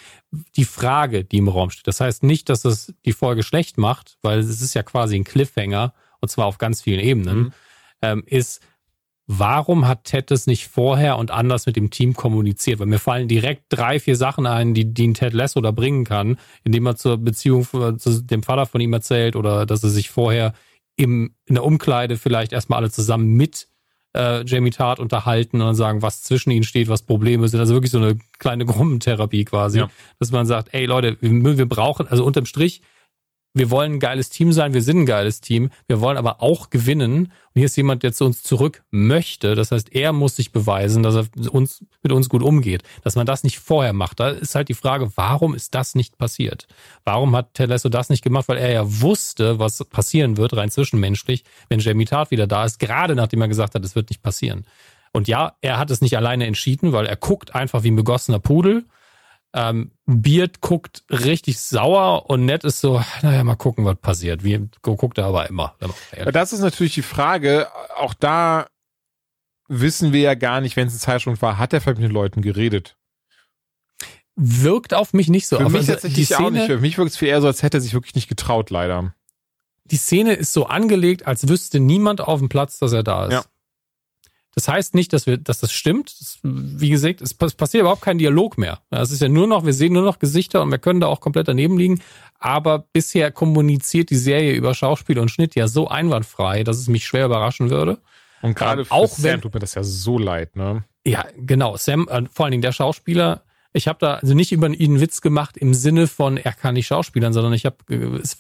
Die Frage, die im Raum steht, das heißt nicht, dass es die Folge schlecht macht, weil es ist ja quasi ein Cliffhanger, und zwar auf ganz vielen Ebenen. Mhm ähm, ist, warum hat Ted das nicht vorher und anders mit dem Team kommuniziert? Weil mir fallen direkt drei, vier Sachen ein, die, die ein Ted Lasso da bringen kann, indem er zur Beziehung zu dem Vater von ihm erzählt oder dass er sich vorher im, in der Umkleide vielleicht erstmal alle zusammen mit äh, Jamie Tart unterhalten und dann sagen, was zwischen ihnen steht, was Probleme sind. Also wirklich so eine kleine Gruppentherapie quasi, ja. dass man sagt, ey Leute, wir, wir brauchen, also unterm Strich, wir wollen ein geiles Team sein, wir sind ein geiles Team, wir wollen aber auch gewinnen. Und hier ist jemand, der zu uns zurück möchte. Das heißt, er muss sich beweisen, dass er uns, mit uns gut umgeht. Dass man das nicht vorher macht. Da ist halt die Frage, warum ist das nicht passiert? Warum hat Telesso das nicht gemacht? Weil er ja wusste, was passieren wird, rein zwischenmenschlich, wenn Jamie Tart wieder da ist, gerade nachdem er gesagt hat, es wird nicht passieren. Und ja, er hat es nicht alleine entschieden, weil er guckt einfach wie ein begossener Pudel ähm, Beard guckt richtig sauer und Ned ist so, naja, mal gucken, was passiert. Wie guckt er aber immer. Das ist natürlich die Frage. Auch da wissen wir ja gar nicht, wenn es ein Zeitschrift war, hat er vielleicht mit den Leuten geredet? Wirkt auf mich nicht so. Für mich also, die Szene, auch nicht. Für mich wirkt es viel eher so, als hätte er sich wirklich nicht getraut, leider. Die Szene ist so angelegt, als wüsste niemand auf dem Platz, dass er da ist. Ja. Das heißt nicht, dass wir, dass das stimmt. Das, wie gesagt, es passiert überhaupt kein Dialog mehr. Es ist ja nur noch, wir sehen nur noch Gesichter und wir können da auch komplett daneben liegen. Aber bisher kommuniziert die Serie über Schauspiel und Schnitt ja so einwandfrei, dass es mich schwer überraschen würde. Und gerade für auch Sam wenn, tut mir das ja so leid, ne? Ja, genau. Sam, äh, vor allen Dingen der Schauspieler, ich habe da also nicht über ihn einen Witz gemacht im Sinne von, er kann nicht schauspielern, sondern ich habe,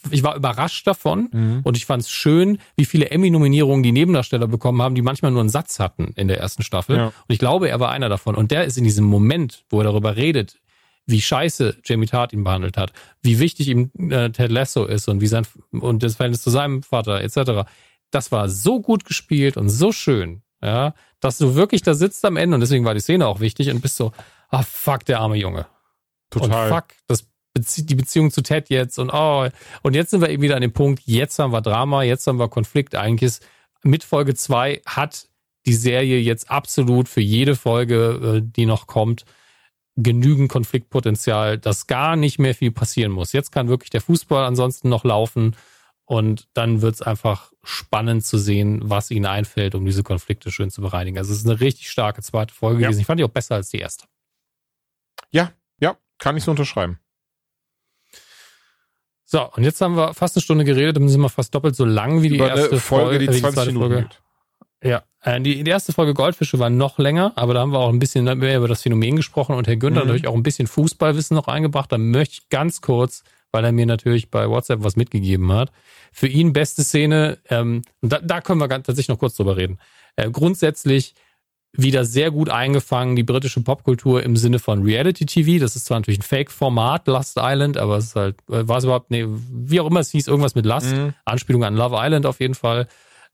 ich war überrascht davon mhm. und ich fand es schön, wie viele Emmy-Nominierungen die Nebendarsteller bekommen haben, die manchmal nur einen Satz hatten in der ersten Staffel. Ja. Und ich glaube, er war einer davon. Und der ist in diesem Moment, wo er darüber redet, wie scheiße Jamie Tart ihn behandelt hat, wie wichtig ihm äh, Ted Lasso ist und wie sein und das Verhältnis zu seinem Vater etc. Das war so gut gespielt und so schön, ja, dass du wirklich da sitzt am Ende und deswegen war die Szene auch wichtig und bist so, ah fuck, der arme Junge. Total. Und fuck, das Bezie die Beziehung zu Ted jetzt und oh, und jetzt sind wir eben wieder an dem Punkt, jetzt haben wir Drama, jetzt haben wir Konflikt. Eigentlich ist mit Folge zwei hat die Serie jetzt absolut für jede Folge, äh, die noch kommt, genügend Konfliktpotenzial, dass gar nicht mehr viel passieren muss. Jetzt kann wirklich der Fußball ansonsten noch laufen und dann wird es einfach spannend zu sehen, was ihnen einfällt, um diese Konflikte schön zu bereinigen. Also es ist eine richtig starke zweite Folge ja. gewesen. Ich fand die auch besser als die erste. Ja, ja, kann ich so unterschreiben. So, und jetzt haben wir fast eine Stunde geredet, dann sind wir fast doppelt so lang wie die Über erste Folge, Folge, die 20 äh, die Minuten Folge. Ja, äh, die, die erste Folge Goldfische war noch länger, aber da haben wir auch ein bisschen mehr über das Phänomen gesprochen und Herr Günther mhm. natürlich auch ein bisschen Fußballwissen noch eingebracht. Da möchte ich ganz kurz, weil er mir natürlich bei WhatsApp was mitgegeben hat, für ihn beste Szene, ähm, da, da können wir ganz, tatsächlich noch kurz drüber reden. Äh, grundsätzlich wieder sehr gut eingefangen, die britische Popkultur im Sinne von Reality TV. Das ist zwar natürlich ein Fake-Format, Lust Island, aber es ist halt, äh, war es überhaupt, nee, wie auch immer es hieß, irgendwas mit Lust, mhm. Anspielung an Love Island auf jeden Fall.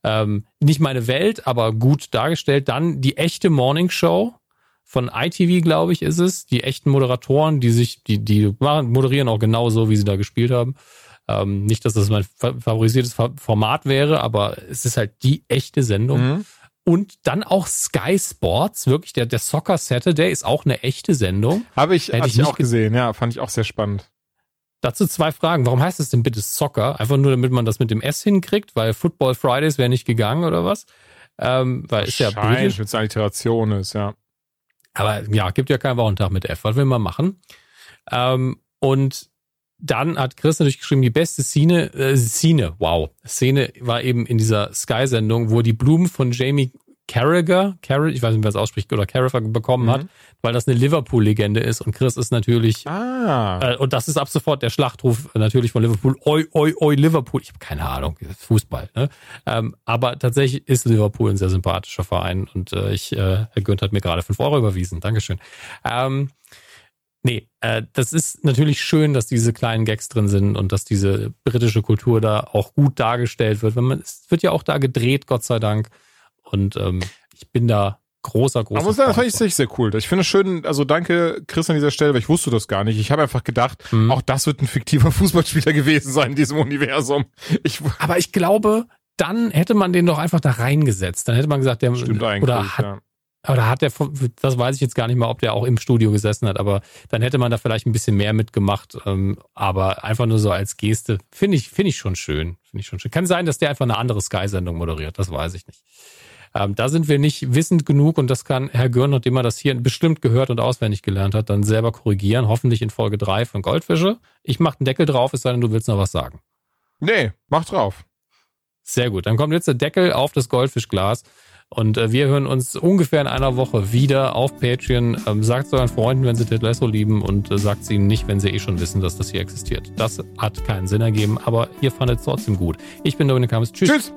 Ähm, nicht meine Welt, aber gut dargestellt. Dann die echte Morning Show von ITV, glaube ich, ist es. Die echten Moderatoren, die sich, die, die moderieren auch genau so, wie sie da gespielt haben. Ähm, nicht, dass das mein favorisiertes Format wäre, aber es ist halt die echte Sendung. Mhm. Und dann auch Sky Sports, wirklich der, der Soccer Saturday ist auch eine echte Sendung. Habe ich, Hätte ich, ich auch gesehen, ja, fand ich auch sehr spannend. Dazu zwei Fragen. Warum heißt es denn bitte Soccer? Einfach nur, damit man das mit dem S hinkriegt, weil Football Fridays wäre nicht gegangen oder was? Ähm, weil ist ja britisch. mit Alliteration ist, ja. Aber ja, gibt ja keinen Wochentag mit F. Was will man machen? Ähm, und dann hat Chris natürlich geschrieben, die beste Szene, äh, Szene, wow, Szene war eben in dieser Sky-Sendung, wo die Blumen von Jamie Carragher, Carragher, ich weiß nicht, wer es ausspricht, oder Carragher bekommen mhm. hat, weil das eine Liverpool-Legende ist und Chris ist natürlich, ah. äh, und das ist ab sofort der Schlachtruf natürlich von Liverpool, oi, oi, oi, Liverpool, ich habe keine Ahnung, Fußball, ne? Ähm, aber tatsächlich ist Liverpool ein sehr sympathischer Verein und äh, ich, äh, Herr Günt hat mir gerade fünf Euro überwiesen, Dankeschön. Ähm, Nee, äh, das ist natürlich schön, dass diese kleinen Gags drin sind und dass diese britische Kultur da auch gut dargestellt wird. Wenn man, es wird ja auch da gedreht, Gott sei Dank. Und ähm, ich bin da großer, großer. Aber das fand ich sehr, sehr cool. Ich finde es schön, also danke Chris an dieser Stelle, weil ich wusste das gar nicht. Ich habe einfach gedacht, mhm. auch das wird ein fiktiver (laughs) Fußballspieler gewesen sein in diesem Universum. Ich, Aber ich glaube, dann hätte man den doch einfach da reingesetzt. Dann hätte man gesagt, der Stimmt oder hat, ja. Aber da hat der, das weiß ich jetzt gar nicht mal, ob der auch im Studio gesessen hat, aber dann hätte man da vielleicht ein bisschen mehr mitgemacht. Ähm, aber einfach nur so als Geste. Finde ich, finde ich schon schön. Finde ich schon schön. Kann sein, dass der einfach eine andere Sky-Sendung moderiert. Das weiß ich nicht. Ähm, da sind wir nicht wissend genug und das kann Herr Görn, nachdem er das hier bestimmt gehört und auswendig gelernt hat, dann selber korrigieren. Hoffentlich in Folge drei von Goldfische. Ich mache den Deckel drauf, es sei denn, du willst noch was sagen. Nee, mach drauf. Sehr gut. Dann kommt jetzt der Deckel auf das Goldfischglas. Und äh, wir hören uns ungefähr in einer Woche wieder auf Patreon. Ähm, sagt es euren Freunden, wenn sie Ted Lasso lieben und äh, sagt es ihnen nicht, wenn sie eh schon wissen, dass das hier existiert. Das hat keinen Sinn ergeben, aber ihr fandet es trotzdem gut. Ich bin Dominik Hammes. Tschüss. Tschüss.